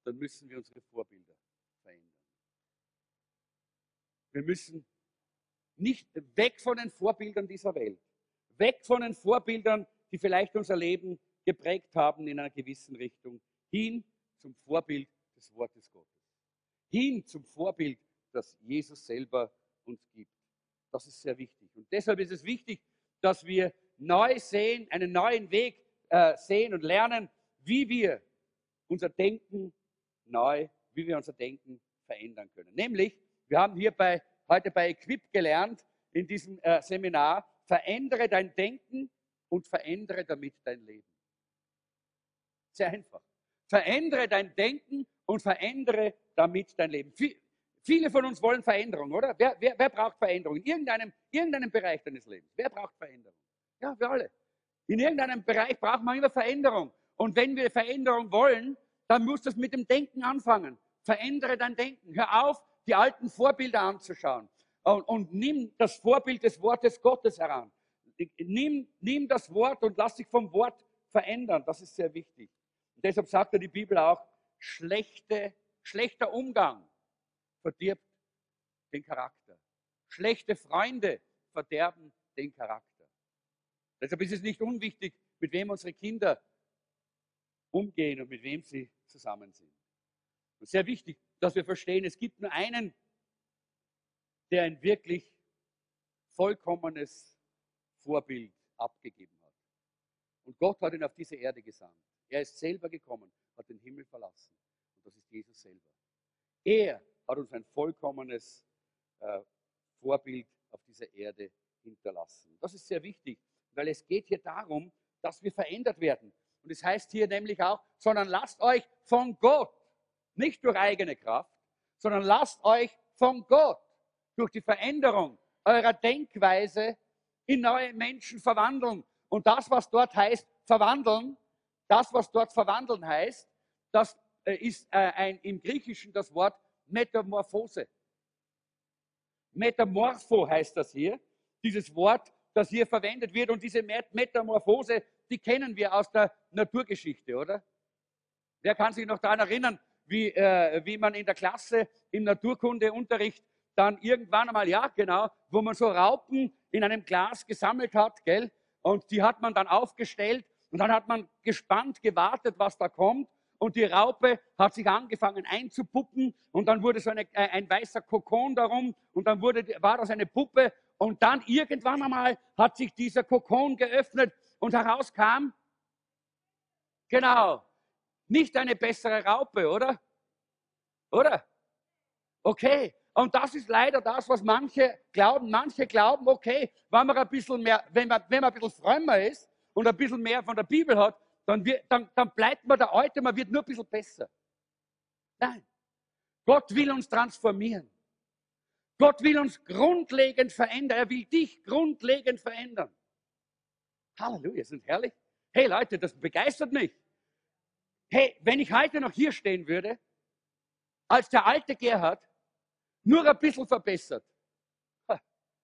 dann müssen wir unsere Vorbilder verändern. Wir müssen nicht weg von den Vorbildern dieser Welt, weg von den Vorbildern, die vielleicht unser Leben geprägt haben in einer gewissen Richtung, hin zum Vorbild des Wortes Gottes, hin zum Vorbild, das Jesus selber uns gibt. Das ist sehr wichtig. Und deshalb ist es wichtig, dass wir neu sehen, einen neuen Weg äh, sehen und lernen, wie wir unser Denken neu, wie wir unser Denken verändern können. Nämlich, wir haben hier bei, heute bei Equip gelernt, in diesem äh, Seminar, verändere dein Denken und verändere damit dein Leben. Sehr einfach. Verändere dein Denken und verändere damit dein Leben. Viele von uns wollen Veränderung, oder? Wer, wer, wer braucht Veränderung? In irgendeinem, irgendeinem Bereich deines Lebens. Wer braucht Veränderung? Ja, wir alle. In irgendeinem Bereich braucht man immer Veränderung. Und wenn wir Veränderung wollen, dann muss das mit dem Denken anfangen. Verändere dein Denken. Hör auf, die alten Vorbilder anzuschauen. Und, und nimm das Vorbild des Wortes Gottes heran. Nimm, nimm das Wort und lass dich vom Wort verändern. Das ist sehr wichtig. Und deshalb sagt ja die Bibel auch, schlechte, schlechter Umgang verdirbt den Charakter. Schlechte Freunde verderben den Charakter. Deshalb ist es nicht unwichtig, mit wem unsere Kinder umgehen und mit wem sie zusammen sind. Und sehr wichtig, dass wir verstehen, es gibt nur einen, der ein wirklich vollkommenes Vorbild abgegeben hat. Und Gott hat ihn auf diese Erde gesandt. Er ist selber gekommen, hat den Himmel verlassen. Und das ist Jesus selber. Er hat uns ein vollkommenes äh, Vorbild auf dieser Erde hinterlassen. Das ist sehr wichtig, weil es geht hier darum, dass wir verändert werden. Und es heißt hier nämlich auch, sondern lasst euch von Gott, nicht durch eigene Kraft, sondern lasst euch von Gott durch die Veränderung eurer Denkweise in neue Menschen verwandeln. Und das, was dort heißt, verwandeln, das, was dort verwandeln heißt, das äh, ist äh, ein, im Griechischen das Wort Metamorphose. Metamorpho heißt das hier, dieses Wort, das hier verwendet wird. Und diese Metamorphose, die kennen wir aus der Naturgeschichte, oder? Wer kann sich noch daran erinnern, wie, äh, wie man in der Klasse im Naturkundeunterricht dann irgendwann einmal, ja genau, wo man so Raupen in einem Glas gesammelt hat, gell? Und die hat man dann aufgestellt und dann hat man gespannt gewartet, was da kommt. Und die Raupe hat sich angefangen einzupuppen und dann wurde so eine, äh, ein weißer Kokon darum und dann wurde, war das eine Puppe und dann irgendwann einmal hat sich dieser Kokon geöffnet und herauskam, genau, nicht eine bessere Raupe, oder? Oder? Okay. Und das ist leider das, was manche glauben. Manche glauben, okay, wenn man ein bisschen mehr, wenn man, wenn man ein bisschen frömmer ist und ein bisschen mehr von der Bibel hat, dann, wird, dann, dann bleibt man der Alte, man wird nur ein bisschen besser. Nein. Gott will uns transformieren. Gott will uns grundlegend verändern. Er will dich grundlegend verändern. Halleluja, ist herrlich. Hey Leute, das begeistert mich. Hey, wenn ich heute noch hier stehen würde, als der alte Gerhard, nur ein bisschen verbessert. Ha,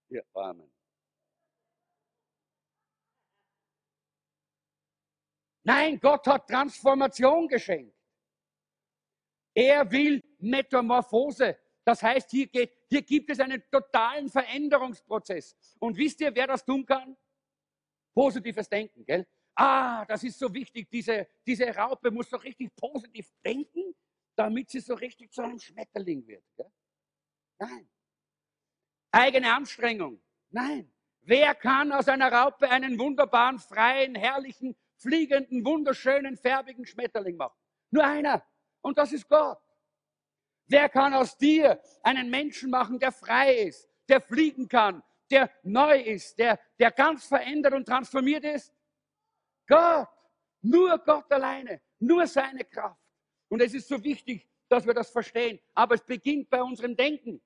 ihr Armen. Nein, Gott hat Transformation geschenkt. Er will Metamorphose. Das heißt, hier, geht, hier gibt es einen totalen Veränderungsprozess. Und wisst ihr, wer das tun kann? Positives Denken, gell? Ah, das ist so wichtig. Diese, diese Raupe muss doch richtig positiv denken, damit sie so richtig zu einem Schmetterling wird. Gell? Nein. Eigene Anstrengung. Nein. Wer kann aus einer Raupe einen wunderbaren, freien, herrlichen, fliegenden, wunderschönen, färbigen Schmetterling machen? Nur einer. Und das ist Gott. Wer kann aus dir einen Menschen machen, der frei ist, der fliegen kann, der neu ist, der, der ganz verändert und transformiert ist? Gott. Nur Gott alleine. Nur seine Kraft. Und es ist so wichtig, dass wir das verstehen. Aber es beginnt bei unserem Denken.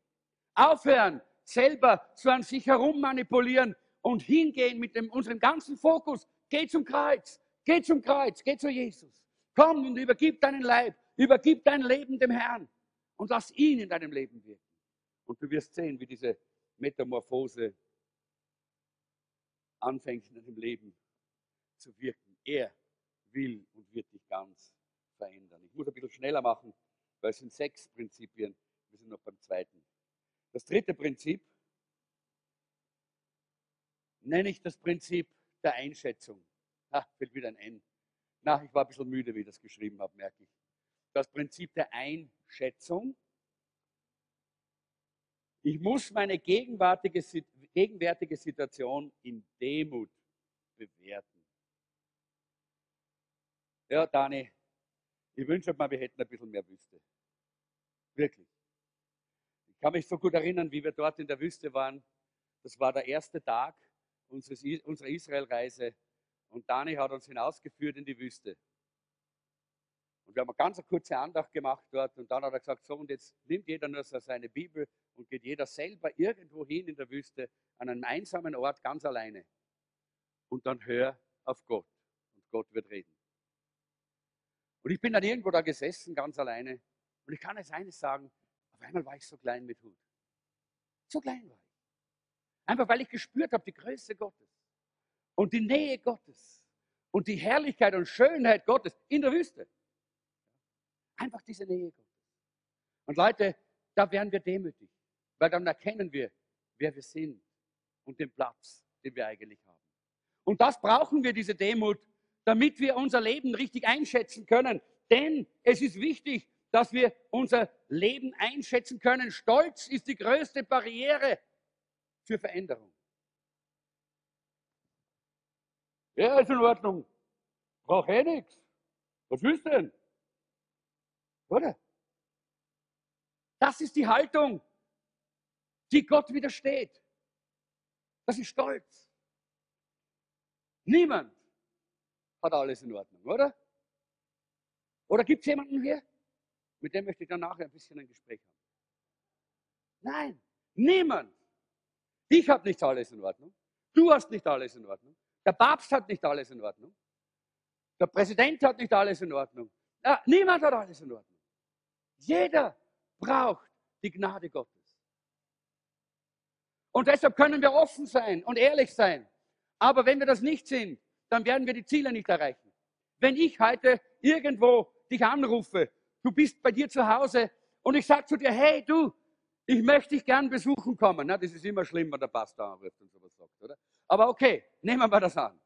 Aufhören, selber so an sich herum manipulieren und hingehen mit dem, unserem ganzen Fokus. Geh zum Kreuz, geh zum Kreuz, geh zu Jesus. Komm und übergib deinen Leib, übergib dein Leben dem Herrn und lass ihn in deinem Leben wirken. Und du wirst sehen, wie diese Metamorphose anfängt in deinem Leben zu wirken. Er will und wird dich ganz verändern. Ich muss ein bisschen schneller machen, weil es sind sechs Prinzipien. Wir sind noch beim zweiten. Das dritte Prinzip nenne ich das Prinzip der Einschätzung. Ah, fällt wieder ein N. Na, ich war ein bisschen müde, wie ich das geschrieben habe, merke ich. Das Prinzip der Einschätzung. Ich muss meine gegenwärtige, gegenwärtige Situation in Demut bewerten. Ja, Dani, ich wünsche mir, wir hätten ein bisschen mehr Wüste. Wirklich kann mich so gut erinnern, wie wir dort in der Wüste waren. Das war der erste Tag unseres, unserer Israelreise und Dani hat uns hinausgeführt in die Wüste. Und wir haben eine ganz kurze Andacht gemacht dort und dann hat er gesagt, so und jetzt nimmt jeder nur so seine Bibel und geht jeder selber irgendwo hin in der Wüste an einem einsamen Ort ganz alleine. Und dann hör auf Gott und Gott wird reden. Und ich bin dann irgendwo da gesessen, ganz alleine. Und ich kann jetzt eines sagen, auf einmal war ich so klein mit Hut. So klein war ich. Einfach weil ich gespürt habe, die Größe Gottes und die Nähe Gottes und die Herrlichkeit und Schönheit Gottes in der Wüste. Einfach diese Nähe Gottes. Und Leute, da werden wir demütig, weil dann erkennen wir, wer wir sind und den Platz, den wir eigentlich haben. Und das brauchen wir, diese Demut, damit wir unser Leben richtig einschätzen können. Denn es ist wichtig, dass wir unser Leben einschätzen können. Stolz ist die größte Barriere für Veränderung. Ja, ist in Ordnung. Braucht eh nichts. Was willst du denn? Oder? Das ist die Haltung, die Gott widersteht. Das ist Stolz. Niemand hat alles in Ordnung, oder? Oder gibt es jemanden hier? Mit dem möchte ich dann nachher ein bisschen ein Gespräch haben. Nein, niemand. Ich habe nicht alles in Ordnung. Du hast nicht alles in Ordnung. Der Papst hat nicht alles in Ordnung. Der Präsident hat nicht alles in Ordnung. Ja, niemand hat alles in Ordnung. Jeder braucht die Gnade Gottes. Und deshalb können wir offen sein und ehrlich sein. Aber wenn wir das nicht sind, dann werden wir die Ziele nicht erreichen. Wenn ich heute irgendwo dich anrufe, du bist bei dir zu Hause und ich sage zu dir, hey du, ich möchte dich gern besuchen kommen. Na, das ist immer schlimm, wenn der Pastor anruft und sowas sagt, oder? Aber okay, nehmen wir das an.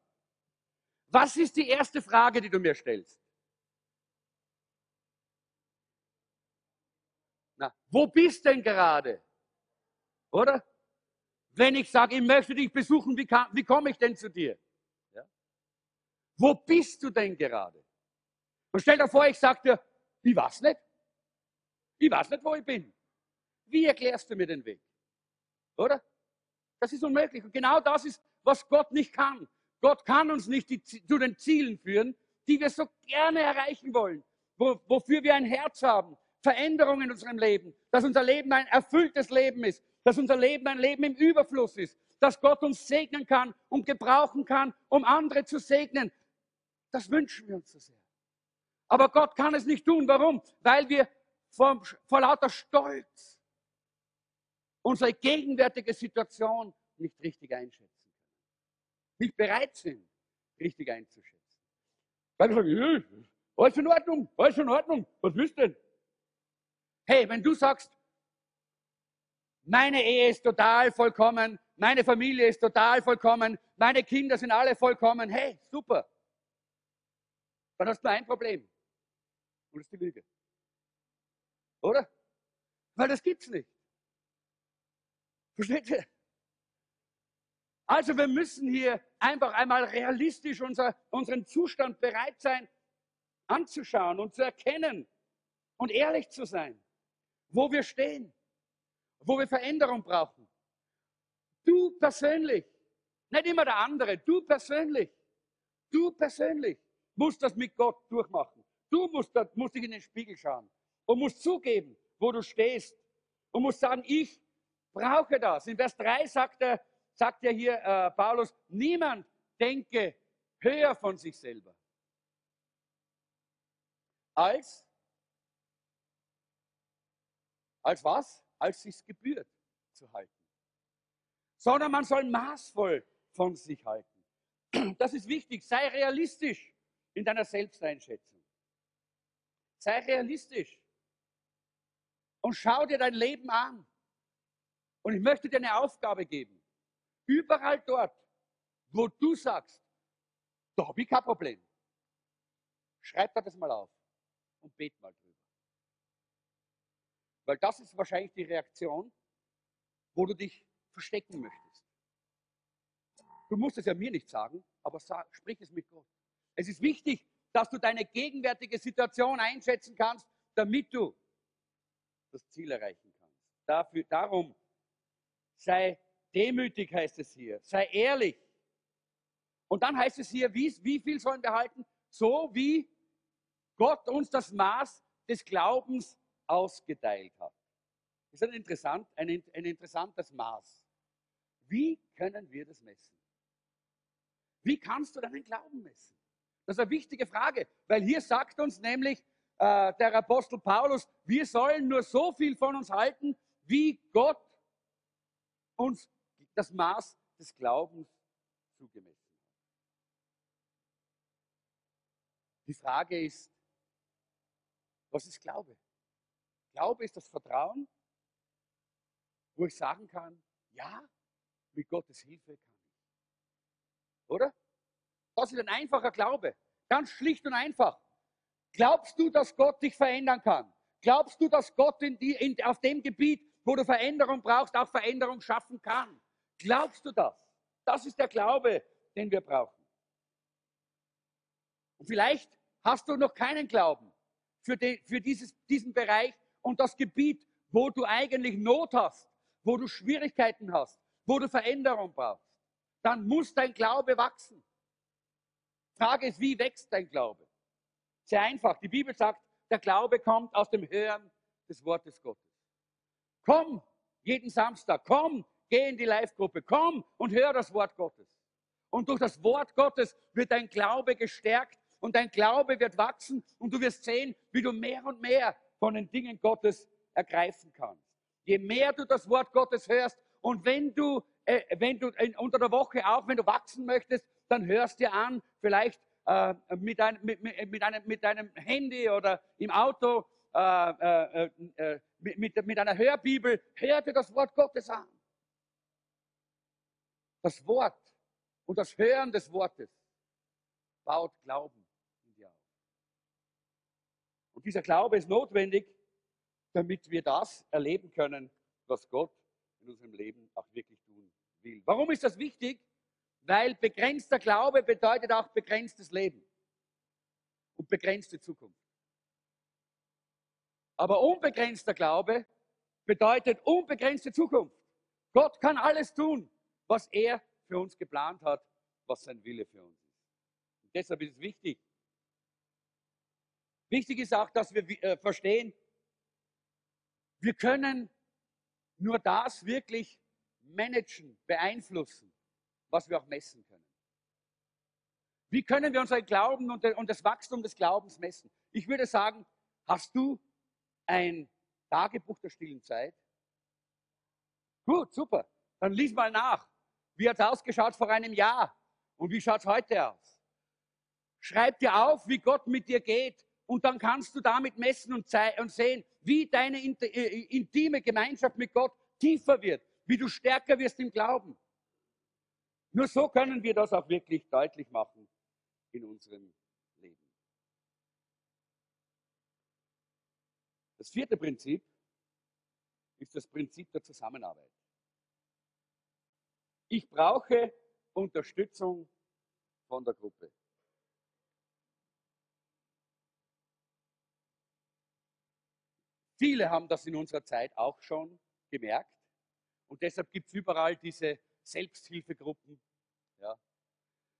Was ist die erste Frage, die du mir stellst? Na, wo bist denn gerade? Oder? Wenn ich sage, ich möchte dich besuchen, wie, wie komme ich denn zu dir? Ja? Wo bist du denn gerade? Und stell dir vor, ich sage dir, ich weiß nicht. Ich weiß nicht, wo ich bin. Wie erklärst du mir den Weg? Oder? Das ist unmöglich. Und genau das ist, was Gott nicht kann. Gott kann uns nicht die, zu den Zielen führen, die wir so gerne erreichen wollen, wo, wofür wir ein Herz haben, Veränderungen in unserem Leben, dass unser Leben ein erfülltes Leben ist, dass unser Leben ein Leben im Überfluss ist, dass Gott uns segnen kann und gebrauchen kann, um andere zu segnen. Das wünschen wir uns so sehr. Aber Gott kann es nicht tun. Warum? Weil wir vor, vor lauter Stolz unsere gegenwärtige Situation nicht richtig einschätzen können. Nicht bereit sind, richtig einzuschätzen. Weil wir sagen, alles in Ordnung, alles in Ordnung, was willst du denn? Hey, wenn du sagst, meine Ehe ist total vollkommen, meine Familie ist total vollkommen, meine Kinder sind alle vollkommen, hey, super. Dann hast du ein Problem. Und das ist die Lüge. Oder? Weil das gibt's nicht. Versteht ihr? Also wir müssen hier einfach einmal realistisch unser, unseren Zustand bereit sein, anzuschauen und zu erkennen und ehrlich zu sein, wo wir stehen, wo wir Veränderung brauchen. Du persönlich, nicht immer der andere, du persönlich, du persönlich musst das mit Gott durchmachen. Du musst, musst dich in den Spiegel schauen und musst zugeben, wo du stehst und musst sagen, ich brauche das. In Vers 3 sagt er, sagt er hier äh, Paulus, niemand denke höher von sich selber als als was? Als sich's gebührt zu halten. Sondern man soll maßvoll von sich halten. Das ist wichtig. Sei realistisch in deiner Selbsteinschätzung. Sei realistisch. Und schau dir dein Leben an. Und ich möchte dir eine Aufgabe geben. Überall dort, wo du sagst, da habe ich kein Problem. Schreib dir das mal auf und bet mal drüber. Weil das ist wahrscheinlich die Reaktion, wo du dich verstecken möchtest. Du musst es ja mir nicht sagen, aber sag, sprich es mit Gott. Es ist wichtig, dass du deine gegenwärtige Situation einschätzen kannst, damit du das Ziel erreichen kannst. Dafür, darum sei demütig, heißt es hier. Sei ehrlich. Und dann heißt es hier, wie, wie viel sollen wir halten? So wie Gott uns das Maß des Glaubens ausgeteilt hat. Das ist ein, interessant, ein, ein interessantes Maß. Wie können wir das messen? Wie kannst du deinen Glauben messen? Das ist eine wichtige Frage, weil hier sagt uns nämlich äh, der Apostel Paulus, wir sollen nur so viel von uns halten, wie Gott uns das Maß des Glaubens zugemessen hat. Die Frage ist, was ist Glaube? Glaube ist das Vertrauen, wo ich sagen kann, ja, mit Gottes Hilfe kann ich. Oder? Das ist ein einfacher Glaube. Ganz schlicht und einfach. Glaubst du, dass Gott dich verändern kann? Glaubst du, dass Gott in die, in, auf dem Gebiet, wo du Veränderung brauchst, auch Veränderung schaffen kann? Glaubst du das? Das ist der Glaube, den wir brauchen. Und vielleicht hast du noch keinen Glauben für, die, für dieses, diesen Bereich und das Gebiet, wo du eigentlich Not hast, wo du Schwierigkeiten hast, wo du Veränderung brauchst. Dann muss dein Glaube wachsen. Frage ist, wie wächst dein Glaube? Sehr einfach. Die Bibel sagt, der Glaube kommt aus dem Hören des Wortes Gottes. Komm jeden Samstag, komm, geh in die Live-Gruppe, komm und hör das Wort Gottes. Und durch das Wort Gottes wird dein Glaube gestärkt und dein Glaube wird wachsen und du wirst sehen, wie du mehr und mehr von den Dingen Gottes ergreifen kannst. Je mehr du das Wort Gottes hörst und wenn du, äh, wenn du in, unter der Woche auch, wenn du wachsen möchtest, dann hörst dir an, vielleicht äh, mit, ein, mit, mit, einem, mit einem Handy oder im Auto, äh, äh, äh mit, mit einer Hörbibel, hör dir das Wort Gottes an. Das Wort und das Hören des Wortes baut Glauben in dir auf. Und dieser Glaube ist notwendig, damit wir das erleben können, was Gott in unserem Leben auch wirklich tun will. Warum ist das wichtig? Weil begrenzter Glaube bedeutet auch begrenztes Leben und begrenzte Zukunft. Aber unbegrenzter Glaube bedeutet unbegrenzte Zukunft. Gott kann alles tun, was er für uns geplant hat, was sein Wille für uns ist. Und deshalb ist es wichtig. Wichtig ist auch, dass wir äh, verstehen, wir können nur das wirklich managen, beeinflussen, was wir auch messen können. Wie können wir unseren Glauben und das Wachstum des Glaubens messen? Ich würde sagen, hast du ein Tagebuch der stillen Zeit? Gut, super. Dann lies mal nach. Wie hat es ausgeschaut vor einem Jahr? Und wie schaut es heute aus? Schreib dir auf, wie Gott mit dir geht. Und dann kannst du damit messen und, und sehen, wie deine äh, intime Gemeinschaft mit Gott tiefer wird, wie du stärker wirst im Glauben. Nur so können wir das auch wirklich deutlich machen in unserem Leben. Das vierte Prinzip ist das Prinzip der Zusammenarbeit. Ich brauche Unterstützung von der Gruppe. Viele haben das in unserer Zeit auch schon gemerkt. Und deshalb gibt es überall diese Selbsthilfegruppen. Ja.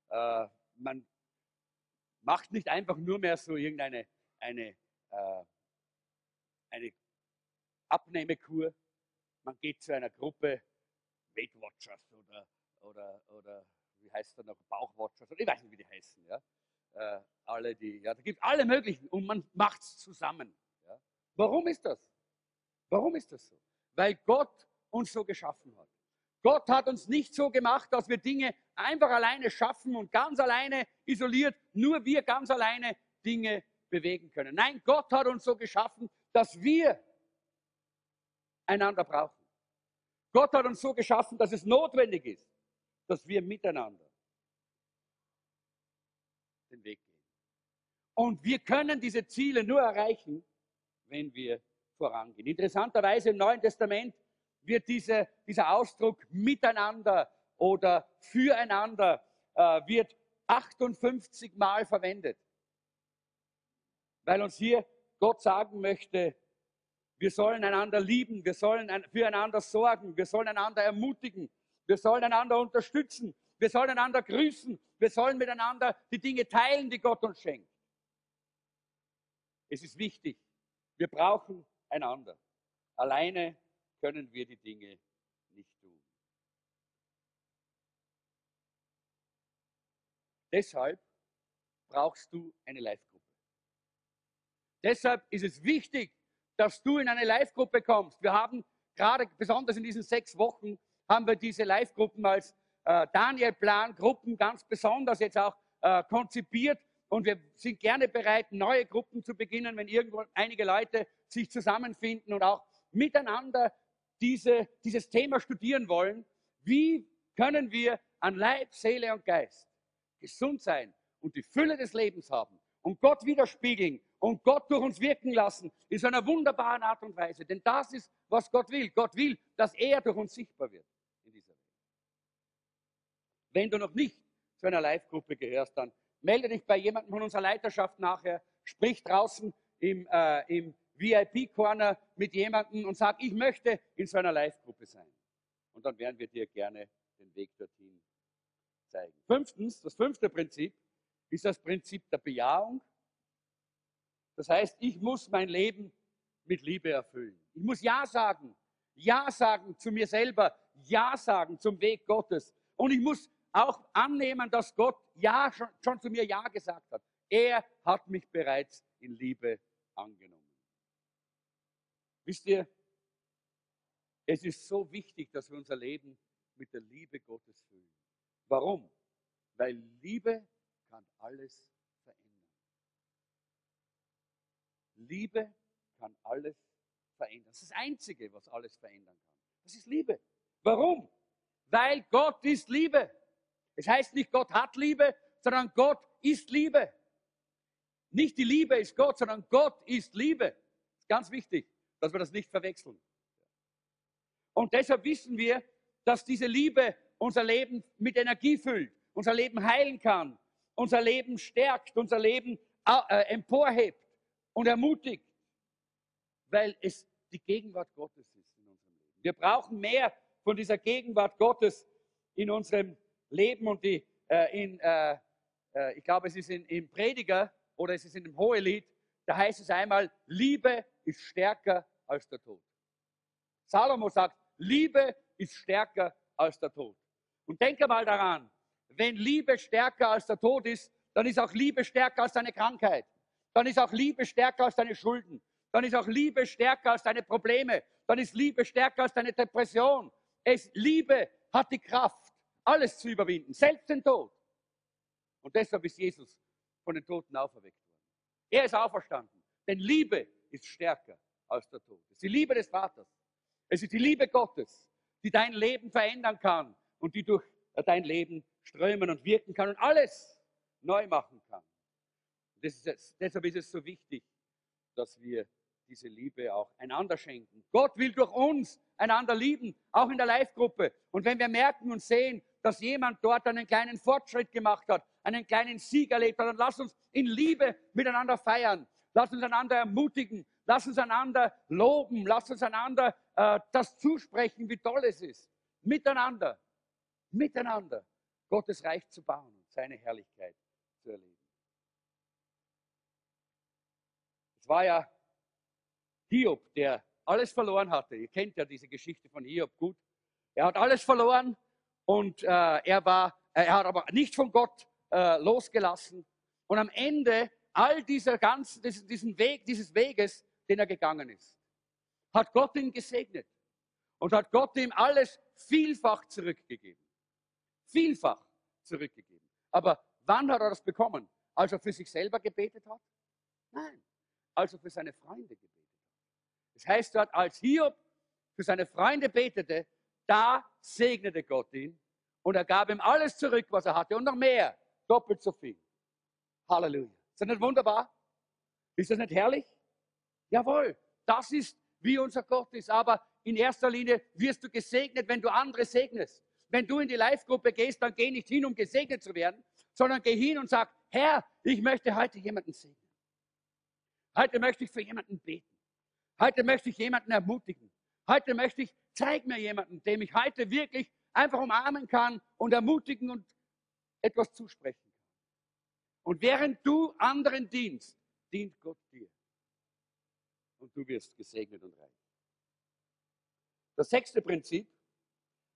Äh, man macht nicht einfach nur mehr so irgendeine eine, äh, eine Abnehmekur. Man geht zu einer Gruppe Weight Watchers oder, oder, oder wie heißt das noch, Bauchwatchers, ich weiß nicht, wie die heißen. Ja. Äh, alle die, ja, da gibt es alle möglichen und man macht es zusammen. Ja. Warum ist das? Warum ist das so? Weil Gott uns so geschaffen hat. Gott hat uns nicht so gemacht, dass wir Dinge einfach alleine schaffen und ganz alleine isoliert, nur wir ganz alleine Dinge bewegen können. Nein, Gott hat uns so geschaffen, dass wir einander brauchen. Gott hat uns so geschaffen, dass es notwendig ist, dass wir miteinander den Weg gehen. Und wir können diese Ziele nur erreichen, wenn wir vorangehen. Interessanterweise im Neuen Testament wird diese, dieser Ausdruck miteinander oder füreinander äh, wird 58 Mal verwendet. Weil uns hier Gott sagen möchte, wir sollen einander lieben, wir sollen füreinander sorgen, wir sollen einander ermutigen, wir sollen einander unterstützen, wir sollen einander grüßen, wir sollen miteinander die Dinge teilen, die Gott uns schenkt. Es ist wichtig. Wir brauchen einander. Alleine können wir die Dinge nicht tun. Deshalb brauchst du eine Live-Gruppe. Deshalb ist es wichtig, dass du in eine Live-Gruppe kommst. Wir haben gerade besonders in diesen sechs Wochen haben wir diese Live-Gruppen als äh, Daniel-Plan-Gruppen ganz besonders jetzt auch äh, konzipiert. Und wir sind gerne bereit, neue Gruppen zu beginnen, wenn irgendwo einige Leute sich zusammenfinden und auch miteinander diese, dieses Thema studieren wollen. Wie können wir an Leib, Seele und Geist gesund sein und die Fülle des Lebens haben und Gott widerspiegeln und Gott durch uns wirken lassen in so einer wunderbaren Art und Weise. Denn das ist, was Gott will. Gott will, dass er durch uns sichtbar wird in dieser Welt. Wenn du noch nicht zu einer Live-Gruppe gehörst, dann melde dich bei jemandem von unserer Leiterschaft nachher, sprich draußen im, äh, im VIP-Corner mit jemandem und sag, ich möchte in so einer Live-Gruppe sein. Und dann werden wir dir gerne den Weg dorthin zeigen. Fünftens, das fünfte Prinzip ist das Prinzip der Bejahung. Das heißt, ich muss mein Leben mit Liebe erfüllen. Ich muss Ja sagen. Ja sagen zu mir selber. Ja sagen zum Weg Gottes. Und ich muss auch annehmen, dass Gott ja schon, schon zu mir Ja gesagt hat. Er hat mich bereits in Liebe angenommen. Wisst ihr, es ist so wichtig, dass wir unser Leben mit der Liebe Gottes füllen. Warum? Weil Liebe kann alles verändern. Liebe kann alles verändern. Das ist das Einzige, was alles verändern kann. Das ist Liebe. Warum? Weil Gott ist Liebe. Es heißt nicht, Gott hat Liebe, sondern Gott ist Liebe. Nicht die Liebe ist Gott, sondern Gott ist Liebe. Ganz wichtig, dass wir das nicht verwechseln. Und deshalb wissen wir, dass diese Liebe unser Leben mit Energie füllt, unser Leben heilen kann, unser Leben stärkt, unser Leben äh, emporhebt und ermutigt, weil es die Gegenwart Gottes ist in unserem Leben. Wir brauchen mehr von dieser Gegenwart Gottes in unserem Leben und die, äh, in, äh, äh, ich glaube, es ist in, im Prediger oder es ist in dem Hohelied, da heißt es einmal, Liebe ist stärker als der Tod. Salomo sagt, Liebe ist stärker als der Tod. Und denke mal daran, wenn Liebe stärker als der Tod ist, dann ist auch Liebe stärker als deine Krankheit. Dann ist auch Liebe stärker als deine Schulden. Dann ist auch Liebe stärker als deine Probleme. Dann ist Liebe stärker als deine Depression. Es, Liebe hat die Kraft, alles zu überwinden, selbst den Tod. Und deshalb ist Jesus von den Toten auferweckt worden. Er ist auferstanden. Denn Liebe ist stärker als der Tod. Es ist die Liebe des Vaters. Es ist die Liebe Gottes, die dein Leben verändern kann und die durch dein Leben strömen und wirken kann und alles neu machen kann. Ist, deshalb ist es so wichtig, dass wir diese Liebe auch einander schenken. Gott will durch uns einander lieben, auch in der Live-Gruppe. Und wenn wir merken und sehen, dass jemand dort einen kleinen Fortschritt gemacht hat, einen kleinen Sieg erlebt hat, dann lass uns in Liebe miteinander feiern. Lass uns einander ermutigen. Lass uns einander loben. Lass uns einander äh, das zusprechen, wie toll es ist. Miteinander miteinander Gottes Reich zu bauen und seine Herrlichkeit zu erleben. War ja Hiob, der alles verloren hatte. Ihr kennt ja diese Geschichte von Hiob gut. Er hat alles verloren und äh, er war, er hat aber nicht von Gott äh, losgelassen. Und am Ende all dieser ganzen, diesen Weg, dieses Weges, den er gegangen ist, hat Gott ihn gesegnet und hat Gott ihm alles vielfach zurückgegeben vielfach zurückgegeben. Aber wann hat er das bekommen? Als er für sich selber gebetet hat? Nein, als er für seine Freunde gebetet hat. Das heißt dort, als Hiob für seine Freunde betete, da segnete Gott ihn und er gab ihm alles zurück, was er hatte und noch mehr, doppelt so viel. Halleluja. Ist das nicht wunderbar? Ist das nicht herrlich? Jawohl, das ist, wie unser Gott ist. Aber in erster Linie wirst du gesegnet, wenn du andere segnest. Wenn du in die Live-Gruppe gehst, dann geh nicht hin, um gesegnet zu werden, sondern geh hin und sag, Herr, ich möchte heute jemanden segnen. Heute möchte ich für jemanden beten. Heute möchte ich jemanden ermutigen. Heute möchte ich, zeig mir jemanden, dem ich heute wirklich einfach umarmen kann und ermutigen und etwas zusprechen kann. Und während du anderen dienst, dient Gott dir. und du wirst gesegnet und reich. Das sechste Prinzip,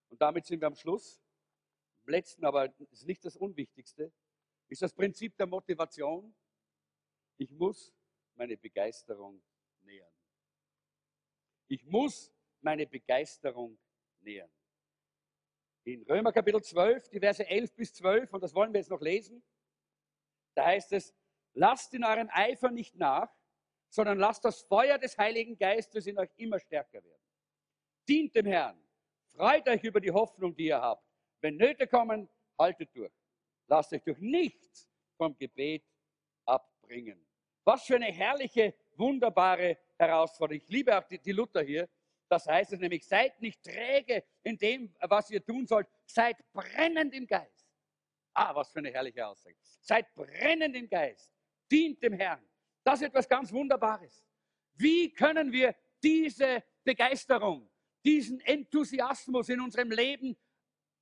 und damit sind wir am Schluss, am letzten, aber ist nicht das Unwichtigste, ist das Prinzip der Motivation. Ich muss meine Begeisterung nähern. Ich muss meine Begeisterung nähern. In Römer Kapitel 12, die Verse 11 bis 12, und das wollen wir jetzt noch lesen, da heißt es, lasst in eurem Eifer nicht nach, sondern lasst das Feuer des Heiligen Geistes in euch immer stärker werden. Dient dem Herrn, freut euch über die Hoffnung, die ihr habt. Wenn Nöte kommen, haltet durch. Lasst euch durch nichts vom Gebet abbringen. Was für eine herrliche, wunderbare Herausforderung. Ich liebe auch die, die Luther hier. Das heißt es nämlich, seid nicht träge in dem, was ihr tun sollt. Seid brennend im Geist. Ah, was für eine herrliche Aussage. Seid brennend im Geist. Dient dem Herrn. Das ist etwas ganz Wunderbares. Wie können wir diese Begeisterung, diesen Enthusiasmus in unserem Leben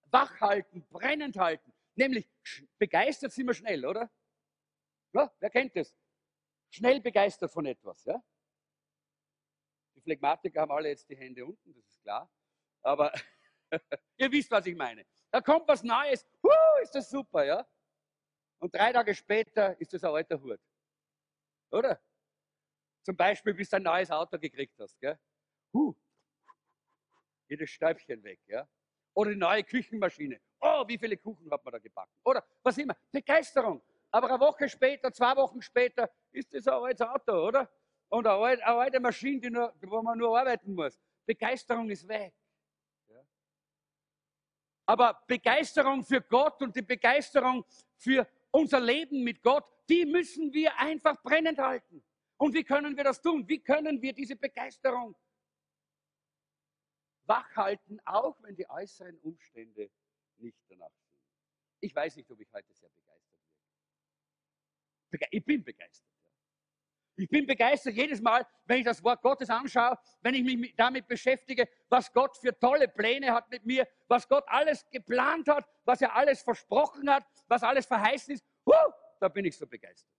wachhalten, brennend halten? Nämlich begeistert sind wir schnell, oder? Ja, wer kennt das? Schnell begeistert von etwas. Ja? Die Phlegmatiker haben alle jetzt die Hände unten, das ist klar. Aber ihr wisst, was ich meine. Da kommt was Neues. Huh, ist das super, ja? Und drei Tage später ist das ein alter Hut. Oder? Zum Beispiel, bis du ein neues Auto gekriegt hast. Gell? Huh, jedes Stäubchen weg. Ja? Oder die neue Küchenmaschine. Oh, wie viele Kuchen hat man da gebacken? Oder was immer. Begeisterung. Aber eine Woche später, zwei Wochen später, ist das ein altes Auto, oder? Und eine alte, eine alte Maschine, nur, wo man nur arbeiten muss. Begeisterung ist weg. Ja? Aber Begeisterung für Gott und die Begeisterung für unser Leben mit Gott, die müssen wir einfach brennend halten. Und wie können wir das tun? Wie können wir diese Begeisterung wachhalten, auch wenn die äußeren Umstände nicht danach sind? Ich weiß nicht, ob ich heute sehr begeistert bin. Ich bin begeistert. Ich bin begeistert jedes Mal, wenn ich das Wort Gottes anschaue, wenn ich mich damit beschäftige, was Gott für tolle Pläne hat mit mir, was Gott alles geplant hat, was er alles versprochen hat, was alles verheißen ist. Huh, da bin ich so begeistert.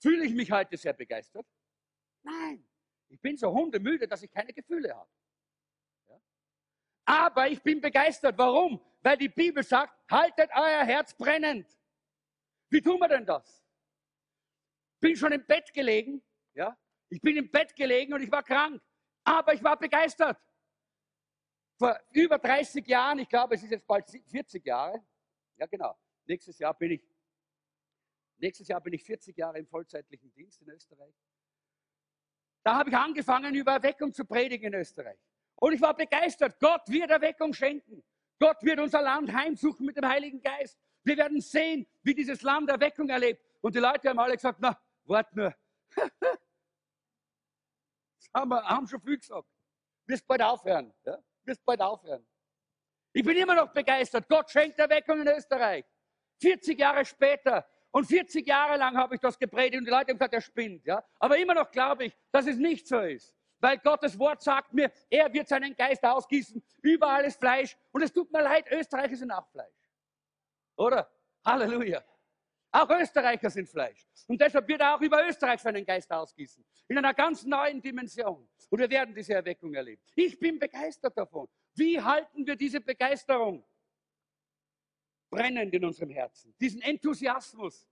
Fühle ich mich heute sehr begeistert? Nein, ich bin so hundemüde, dass ich keine Gefühle habe. Ja? Aber ich bin begeistert. Warum? Weil die Bibel sagt, haltet euer Herz brennend. Wie tun wir denn das? Bin schon im Bett gelegen, ja? Ich bin im Bett gelegen und ich war krank, aber ich war begeistert. Vor über 30 Jahren, ich glaube, es ist jetzt bald 40 Jahre, ja genau, nächstes Jahr bin ich, nächstes Jahr bin ich 40 Jahre im vollzeitlichen Dienst in Österreich. Da habe ich angefangen, über Erweckung zu predigen in Österreich. Und ich war begeistert. Gott wird Erweckung schenken. Gott wird unser Land heimsuchen mit dem Heiligen Geist. Wir werden sehen, wie dieses Land Erweckung erlebt. Und die Leute haben alle gesagt, na, wart nur. das haben wir haben schon viel gesagt. Wirst bald aufhören. Ja? Wirst bald aufhören. Ich bin immer noch begeistert. Gott schenkt Erweckung in Österreich. 40 Jahre später. Und 40 Jahre lang habe ich das gepredigt und die Leute haben gesagt, er spinnt. Ja? Aber immer noch glaube ich, dass es nicht so ist. Weil Gottes Wort sagt mir, er wird seinen Geist ausgießen. Überall ist Fleisch. Und es tut mir leid, Österreich ist ein Nachfleisch. Oder? Halleluja. Auch Österreicher sind Fleisch. Und deshalb wird er auch über Österreich seinen Geist ausgießen. In einer ganz neuen Dimension. Und wir werden diese Erweckung erleben. Ich bin begeistert davon. Wie halten wir diese Begeisterung brennend in unserem Herzen? Diesen Enthusiasmus.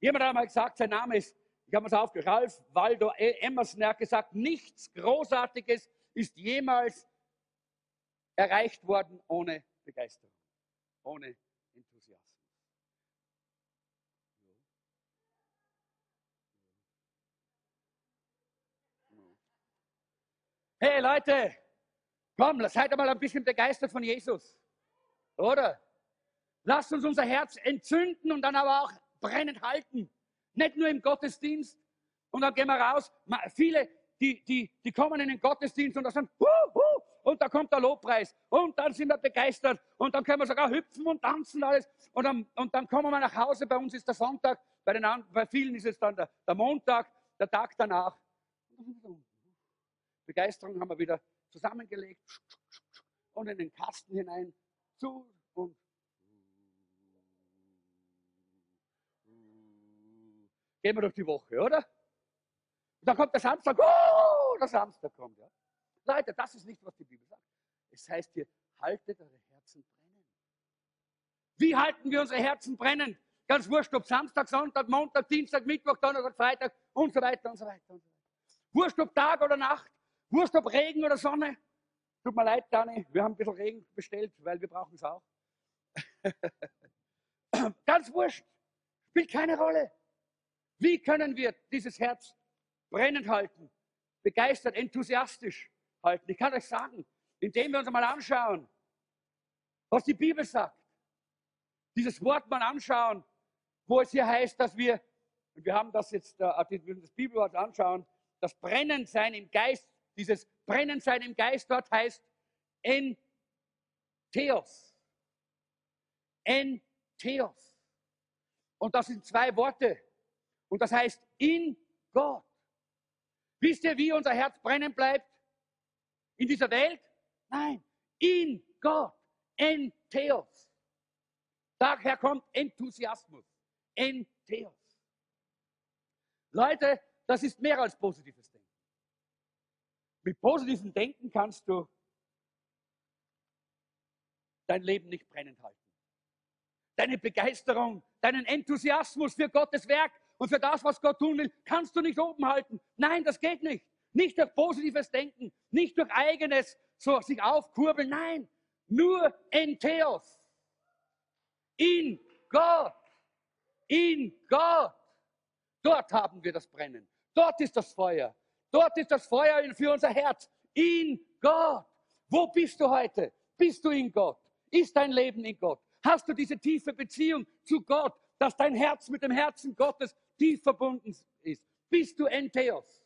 Jemand hat einmal gesagt, sein Name ist, ich habe es aufgehört, Ralf Waldo Emerson, er hat gesagt, nichts Großartiges ist jemals erreicht worden ohne Begeisterung, ohne Enthusiasmus. Hey Leute, komm, seid einmal ein bisschen begeistert von Jesus. Oder? Lasst uns unser Herz entzünden und dann aber auch brennend halten. Nicht nur im Gottesdienst. Und dann gehen wir raus. Viele, die, die, die kommen in den Gottesdienst und da sagen, hu, hu, und da kommt der Lobpreis. Und dann sind wir begeistert. Und dann können wir sogar hüpfen und tanzen alles. Und dann, und dann kommen wir nach Hause. Bei uns ist der Sonntag. Bei, den, bei vielen ist es dann der, der Montag, der Tag danach. Begeisterung haben wir wieder zusammengelegt und in den Kasten hinein zu und gehen wir durch die Woche, oder? Und dann kommt der Samstag, oh, der Samstag kommt, ja. Leute, das ist nicht, was die Bibel sagt. Es heißt hier, haltet eure Herzen brennen. Wie halten wir unsere Herzen brennen? Ganz wurscht, ob Samstag, Sonntag, Montag, Dienstag, Mittwoch, Donnerstag, Freitag und so weiter und so weiter und so weiter. Wurscht, ob Tag oder Nacht, wurscht, ob Regen oder Sonne. Tut mir leid, Dani, wir haben ein bisschen Regen bestellt, weil wir brauchen es auch. Ganz wurscht, spielt keine Rolle. Wie können wir dieses Herz brennend halten, begeistert, enthusiastisch halten? Ich kann euch sagen, indem wir uns mal anschauen, was die Bibel sagt. Dieses Wort mal anschauen, wo es hier heißt, dass wir, und wir haben das jetzt, äh, das Bibelwort anschauen, das Brennendsein im Geist, dieses Brennendsein im Geist dort heißt en Theos. En Theos. Und das sind zwei Worte. Und das heißt in Gott. Wisst ihr, wie unser Herz brennen bleibt? In dieser Welt? Nein, in Gott. En Theos. Daher kommt Enthusiasmus. En Theos. Leute, das ist mehr als positives Denken. Mit positivem Denken kannst du dein Leben nicht brennend halten. Deine Begeisterung, deinen Enthusiasmus für Gottes Werk und für das, was Gott tun will, kannst du nicht oben halten. Nein, das geht nicht. Nicht durch positives Denken, nicht durch eigenes so sich aufkurbeln. Nein, nur Entheos. In Gott. In Gott. Dort haben wir das Brennen. Dort ist das Feuer. Dort ist das Feuer für unser Herz. In Gott. Wo bist du heute? Bist du in Gott? Ist dein Leben in Gott? Hast du diese tiefe Beziehung zu Gott, dass dein Herz mit dem Herzen Gottes tief verbunden ist? Bist du Entheos?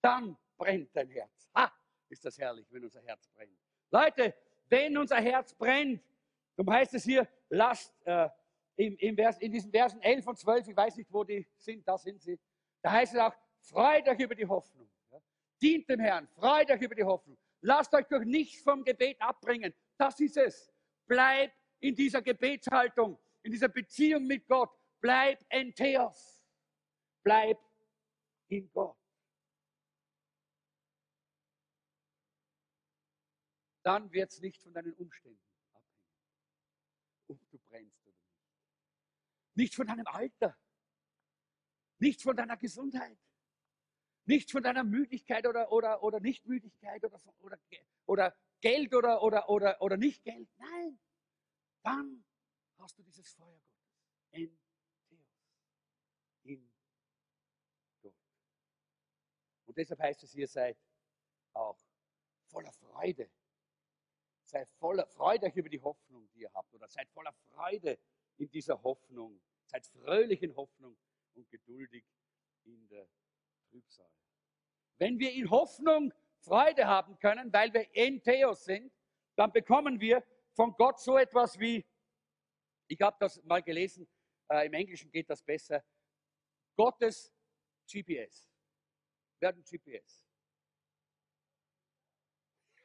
Dann brennt dein Herz. Ha, ist das herrlich, wenn unser Herz brennt. Leute, wenn unser Herz brennt, dann heißt es hier, lasst äh, im, im Vers, in diesen Versen 11 und 12, ich weiß nicht, wo die sind, da sind sie, da heißt es auch, freut euch über die Hoffnung. Ja? Dient dem Herrn, freut euch über die Hoffnung. Lasst euch durch nichts vom Gebet abbringen. Das ist es. Bleib in dieser Gebetshaltung, in dieser Beziehung mit Gott. Bleib en Theos. Bleib in Gott. Dann wird es nicht von deinen Umständen abhängen, ob du brennst oder nicht. Nicht von deinem Alter, nicht von deiner Gesundheit, nicht von deiner Müdigkeit oder, oder, oder Nichtmüdigkeit oder, oder, oder Geld oder, oder, oder, oder nicht Geld. Nein, dann hast du dieses Feuer Gottes. En Theos. In Gott. Und deshalb heißt es, ihr seid auch voller Freude. Seid voller Freude über die Hoffnung, die ihr habt. Oder seid voller Freude in dieser Hoffnung. Seid fröhlich in Hoffnung und geduldig in der Trübsal. Wenn wir in Hoffnung Freude haben können, weil wir in Theos sind, dann bekommen wir von Gott so etwas wie, ich habe das mal gelesen, äh, im Englischen geht das besser, Gottes GPS. Wer hat ein GPS?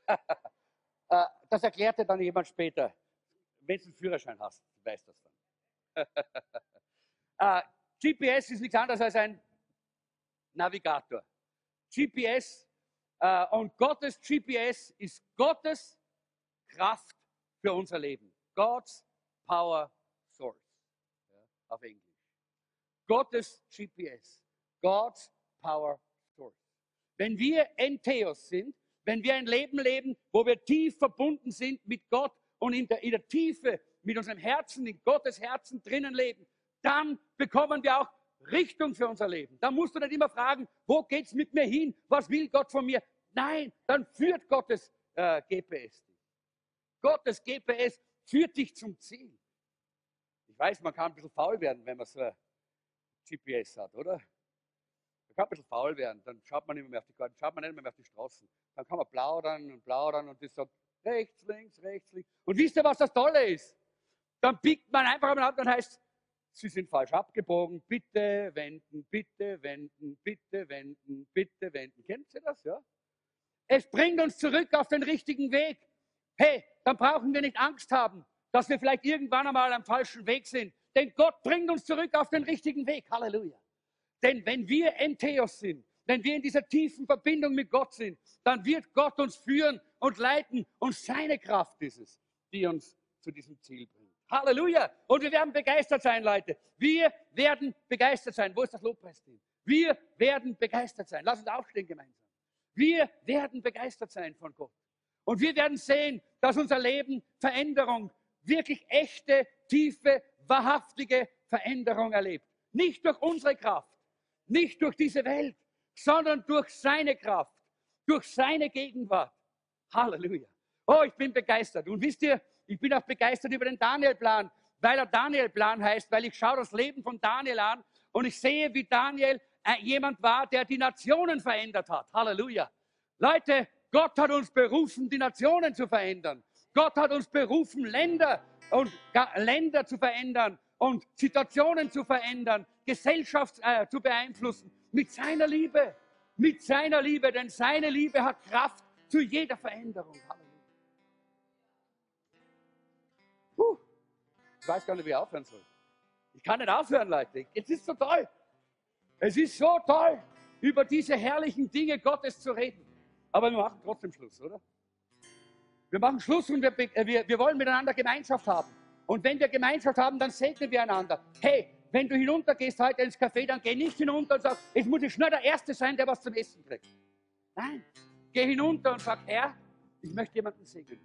Äh, das erklärt dir dann jemand später. Wenn du einen Führerschein hast, weißt das dann. GPS äh, ist nichts anderes als ein Navigator. GPS äh, und Gottes GPS ist Gottes Kraft für unser Leben. God's Power Source. Ja, auf Englisch. Gottes GPS. God's Power Source. Wenn wir Entheos sind, wenn wir ein Leben leben, wo wir tief verbunden sind mit Gott und in der, in der Tiefe mit unserem Herzen, in Gottes Herzen drinnen leben, dann bekommen wir auch Richtung für unser Leben. Da musst du nicht immer fragen, wo geht es mit mir hin? Was will Gott von mir? Nein, dann führt Gottes äh, GPS dich. Gottes GPS führt dich zum Ziel. Ich weiß, man kann ein bisschen faul werden, wenn man so ein GPS hat, oder? Man kann ein bisschen faul werden, dann schaut man nicht mehr auf die Karten, schaut man nicht mehr auf die Straßen. Dann kann man plaudern und plaudern und das sagt rechts, links, rechts, links. Und wisst ihr, was das Tolle ist? Dann biegt man einfach mal ab und heißt, Sie sind falsch abgebogen, bitte wenden, bitte wenden, bitte wenden, bitte wenden. Kennt ihr das, ja? Es bringt uns zurück auf den richtigen Weg. Hey, dann brauchen wir nicht Angst haben, dass wir vielleicht irgendwann einmal am falschen Weg sind. Denn Gott bringt uns zurück auf den richtigen Weg. Halleluja. Denn wenn wir Entheos sind, wenn wir in dieser tiefen Verbindung mit Gott sind, dann wird Gott uns führen und leiten und seine Kraft ist es, die uns zu diesem Ziel bringt. Halleluja! Und wir werden begeistert sein, Leute. Wir werden begeistert sein. Wo ist das Lobpreisteam? Wir werden begeistert sein. Lass uns aufstehen gemeinsam. Wir werden begeistert sein von Gott. Und wir werden sehen, dass unser Leben Veränderung, wirklich echte, tiefe, wahrhaftige Veränderung erlebt. Nicht durch unsere Kraft, nicht durch diese Welt, sondern durch seine Kraft, durch seine Gegenwart. Halleluja. Oh, ich bin begeistert. Und wisst ihr, ich bin auch begeistert über den Daniel-Plan, weil er Daniel-Plan heißt, weil ich schaue das Leben von Daniel an und ich sehe, wie Daniel äh, jemand war, der die Nationen verändert hat. Halleluja. Leute, Gott hat uns berufen, die Nationen zu verändern. Gott hat uns berufen, Länder und Länder zu verändern und Situationen zu verändern, Gesellschaft äh, zu beeinflussen mit seiner Liebe, mit seiner Liebe, denn seine Liebe hat Kraft zu jeder Veränderung. Halleluja. Puh, ich weiß gar nicht, wie ich aufhören soll. Ich kann nicht aufhören, Leute. Es ist so toll. Es ist so toll, über diese herrlichen Dinge Gottes zu reden. Aber wir machen trotzdem Schluss, oder? Wir machen Schluss und wir, äh, wir, wir wollen miteinander Gemeinschaft haben. Und wenn wir Gemeinschaft haben, dann segnen wir einander. Hey, wenn du hinuntergehst heute ins Café, dann geh nicht hinunter und sag, es muss ich schnell der Erste sein, der was zum Essen kriegt. Nein, geh hinunter und sag, Herr, ich möchte jemanden segnen.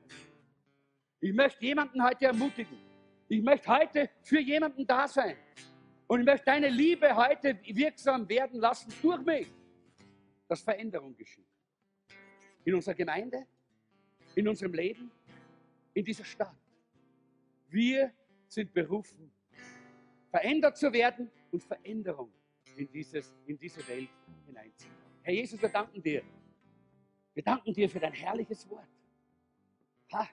Ich möchte jemanden heute ermutigen. Ich möchte heute für jemanden da sein. Und ich möchte deine Liebe heute wirksam werden lassen durch mich, dass Veränderung geschieht. In unserer Gemeinde, in unserem Leben, in dieser Stadt. Wir sind berufen, verändert zu werden und Veränderung in, dieses, in diese Welt hineinzukommen. Herr Jesus, wir danken dir. Wir danken dir für dein herrliches Wort. Ha,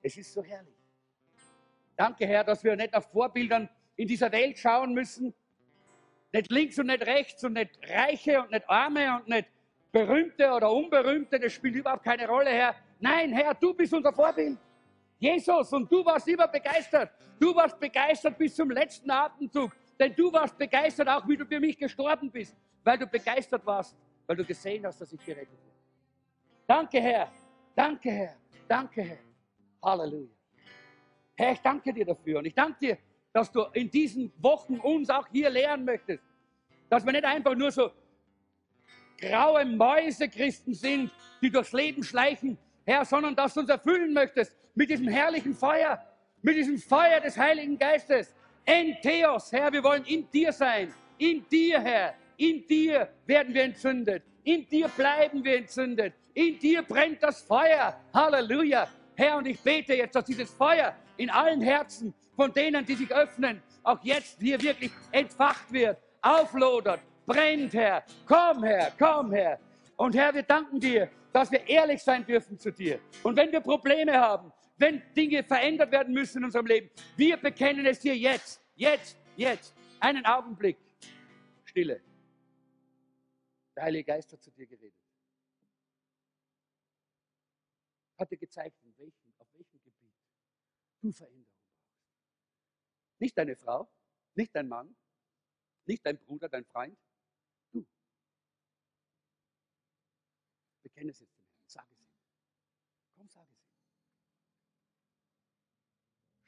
es ist so herrlich. Danke, Herr, dass wir nicht auf Vorbildern in dieser Welt schauen müssen. Nicht links und nicht rechts und nicht Reiche und nicht Arme und nicht Berühmte oder Unberühmte. Das spielt überhaupt keine Rolle, Herr. Nein, Herr, du bist unser Vorbild. Jesus, und du warst immer begeistert. Du warst begeistert bis zum letzten Atemzug. Denn du warst begeistert, auch wie du für mich gestorben bist, weil du begeistert warst, weil du gesehen hast, dass ich gerettet werde. Danke, Herr. Danke, Herr. Danke, Herr. Halleluja. Herr, ich danke dir dafür. Und ich danke dir, dass du in diesen Wochen uns auch hier lehren möchtest. Dass wir nicht einfach nur so graue Mäuse-Christen sind, die durchs Leben schleichen, Herr, sondern dass du uns erfüllen möchtest mit diesem herrlichen Feuer, mit diesem Feuer des Heiligen Geistes. Entheos, Herr, wir wollen in dir sein. In dir, Herr. In dir werden wir entzündet. In dir bleiben wir entzündet. In dir brennt das Feuer. Halleluja. Herr, und ich bete jetzt, dass dieses Feuer in allen Herzen von denen, die sich öffnen, auch jetzt hier wirklich entfacht wird, auflodert, brennt, Herr. Komm, Herr, komm, Herr. Und Herr, wir danken dir, dass wir ehrlich sein dürfen zu dir. Und wenn wir Probleme haben, wenn Dinge verändert werden müssen in unserem Leben, wir bekennen es dir jetzt, jetzt, jetzt. Einen Augenblick. Stille. Der Heilige Geist hat zu dir geredet. Hat dir gezeigt, in welchem, auf welchem Gebiet du Veränderung brauchst. Nicht deine Frau, nicht dein Mann, nicht dein Bruder, dein Freund, du. Bekenne es jetzt dem Herrn, sag es ihm. Komm, sag es ihm.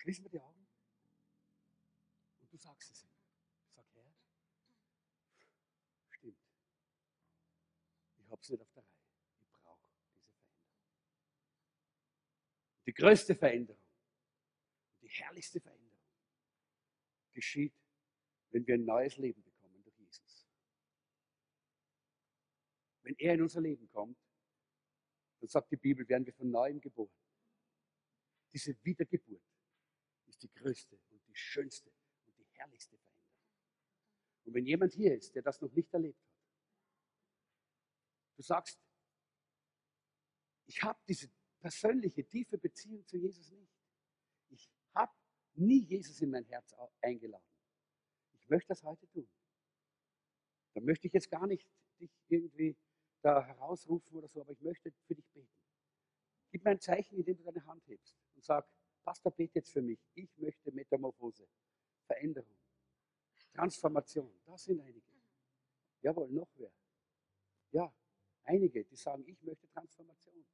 Schließen wir die Augen und du sagst es ihm. Sag, Herr, stimmt. Ich hab's nicht auf der Reihe. Ich brauche diese Veränderung. Die größte Veränderung, die herrlichste Veränderung geschieht, wenn wir ein neues Leben bekommen durch Jesus. Wenn er in unser Leben kommt, dann sagt die Bibel, werden wir von neuem geboren. Diese Wiedergeburt ist die größte und die schönste und die herrlichste Veränderung. Und wenn jemand hier ist, der das noch nicht erlebt hat, du sagst, ich habe diese persönliche, tiefe Beziehung zu Jesus nicht. Ich habe nie Jesus in mein Herz eingeladen. Ich möchte das heute tun. Da möchte ich jetzt gar nicht dich irgendwie da herausrufen oder so, aber ich möchte für dich beten. Gib mir ein Zeichen, indem du deine Hand hebst und sag, Pastor, bete jetzt für mich. Ich möchte Metamorphose, Veränderung, Transformation. Das sind einige. Jawohl, noch wer? Ja, einige, die sagen, ich möchte Transformation.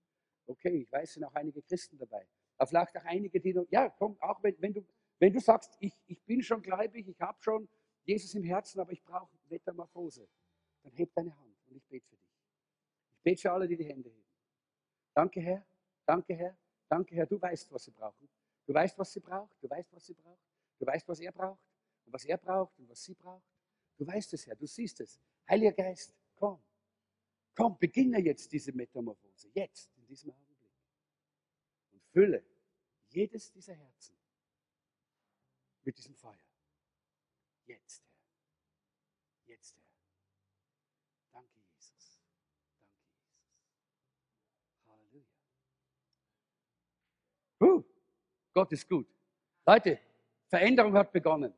Okay, ich weiß, sind auch einige Christen dabei. Aber vielleicht auch einige, die noch, ja, komm, auch wenn, wenn, du, wenn du sagst, ich, ich bin schon gläubig, ich habe schon Jesus im Herzen, aber ich brauche Metamorphose, dann heb deine Hand und ich bete für dich. Ich bete für alle, die die Hände heben. Danke, Herr, danke, Herr, danke, Herr, du weißt, was sie brauchen. Du weißt, was sie braucht, du weißt, was sie braucht, du weißt, was er braucht und was er braucht und was sie braucht. Du weißt es, Herr, du siehst es. Heiliger Geist, komm. Komm, beginne jetzt diese Metamorphose, jetzt, in diesem Augenblick. Und fülle jedes dieser Herzen mit diesem Feuer. Jetzt, Herr. Jetzt, Herr. Danke, Jesus. Danke, Jesus. Halleluja. Uh, Gott ist gut. Leute, Veränderung hat begonnen.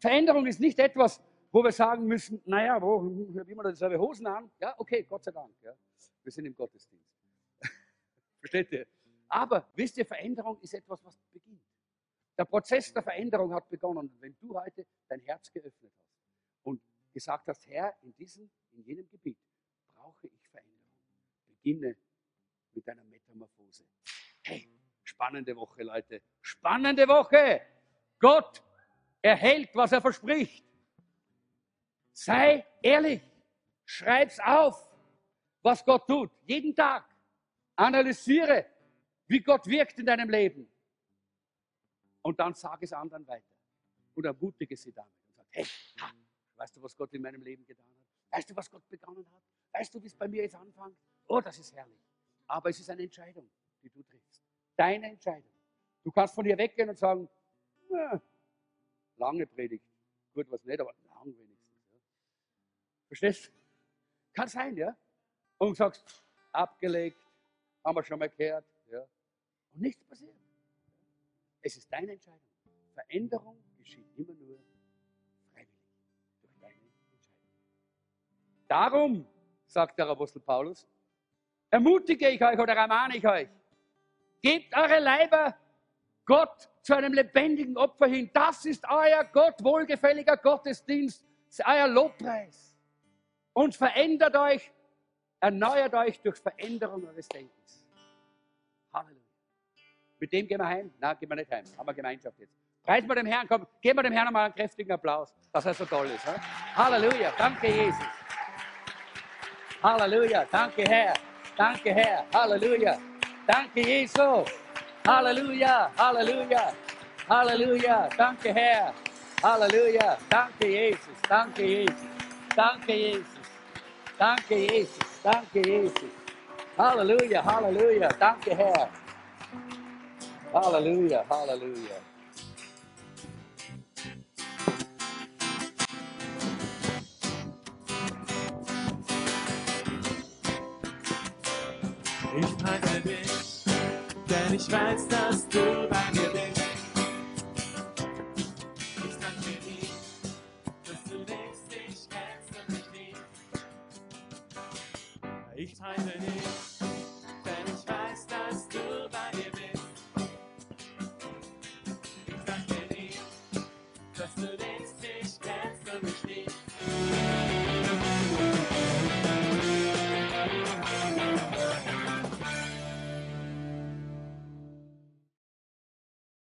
Veränderung ist nicht etwas, wo wir sagen müssen, naja, wo, wie man dieselbe Hosen an? Ja, okay, Gott sei Dank. Ja. Wir sind im Gottesdienst. Versteht ihr? Aber wisst ihr, Veränderung ist etwas, was beginnt. Der Prozess der Veränderung hat begonnen. wenn du heute dein Herz geöffnet hast und gesagt hast, Herr, in diesem, in jenem Gebiet brauche ich Veränderung, beginne mit deiner Metamorphose. Hey, spannende Woche, Leute. Spannende Woche. Gott erhält, was er verspricht. Sei ehrlich. Schreib's auf, was Gott tut. Jeden Tag. Analysiere, wie Gott wirkt in deinem Leben. Und dann sag es anderen weiter. Und ermutige sie damit. Und sag, hey, ha, weißt du, was Gott in meinem Leben getan hat? Weißt du, was Gott begonnen hat? Weißt du, wie es bei mir jetzt anfängt? Oh, das ist herrlich. Aber es ist eine Entscheidung, die du triffst. Deine Entscheidung. Du kannst von hier weggehen und sagen, na, lange Predigt. Gut, was nicht, aber lang wenigstens. Ja. Verstehst? Kann sein, ja? Und sagst, abgelegt, haben wir schon mal gehört. Ja? Und nichts passiert. Es ist deine Entscheidung. Veränderung geschieht immer nur freiwillig durch deine Entscheidung. Darum, sagt der Apostel Paulus, ermutige ich euch oder ermahne ich euch, gebt eure Leiber Gott zu einem lebendigen Opfer hin. Das ist euer Gott wohlgefälliger Gottesdienst, euer Lobpreis. Und verändert euch, erneuert euch durch Veränderung eures Denkens. Halleluja. Mit dem gehen wir heim? Nein, gehen wir nicht heim. Haben wir Gemeinschaft jetzt. Preisen wir dem Herrn, komm, geben wir dem Herrn einmal einen kräftigen Applaus, dass er so toll ist. He? Halleluja. Danke, Jesus. Halleluja. Danke, Herr. Danke, Herr. Halleluja. Danke, Jesus. Halleluja. Halleluja. Halleluja. Danke, Herr. Halleluja. Danke, Jesus. Danke, Jesus. Danke, Jesus. Danke, Jesus. Danke, Jesus. Halleluja. Halleluja. Danke, Herr. Halleluja, Halleluja. Denn ich weiß, dass du bei mir bist. Ich danke dir, dass du lebst, ich kennst und mich liebst. Ich preise dich.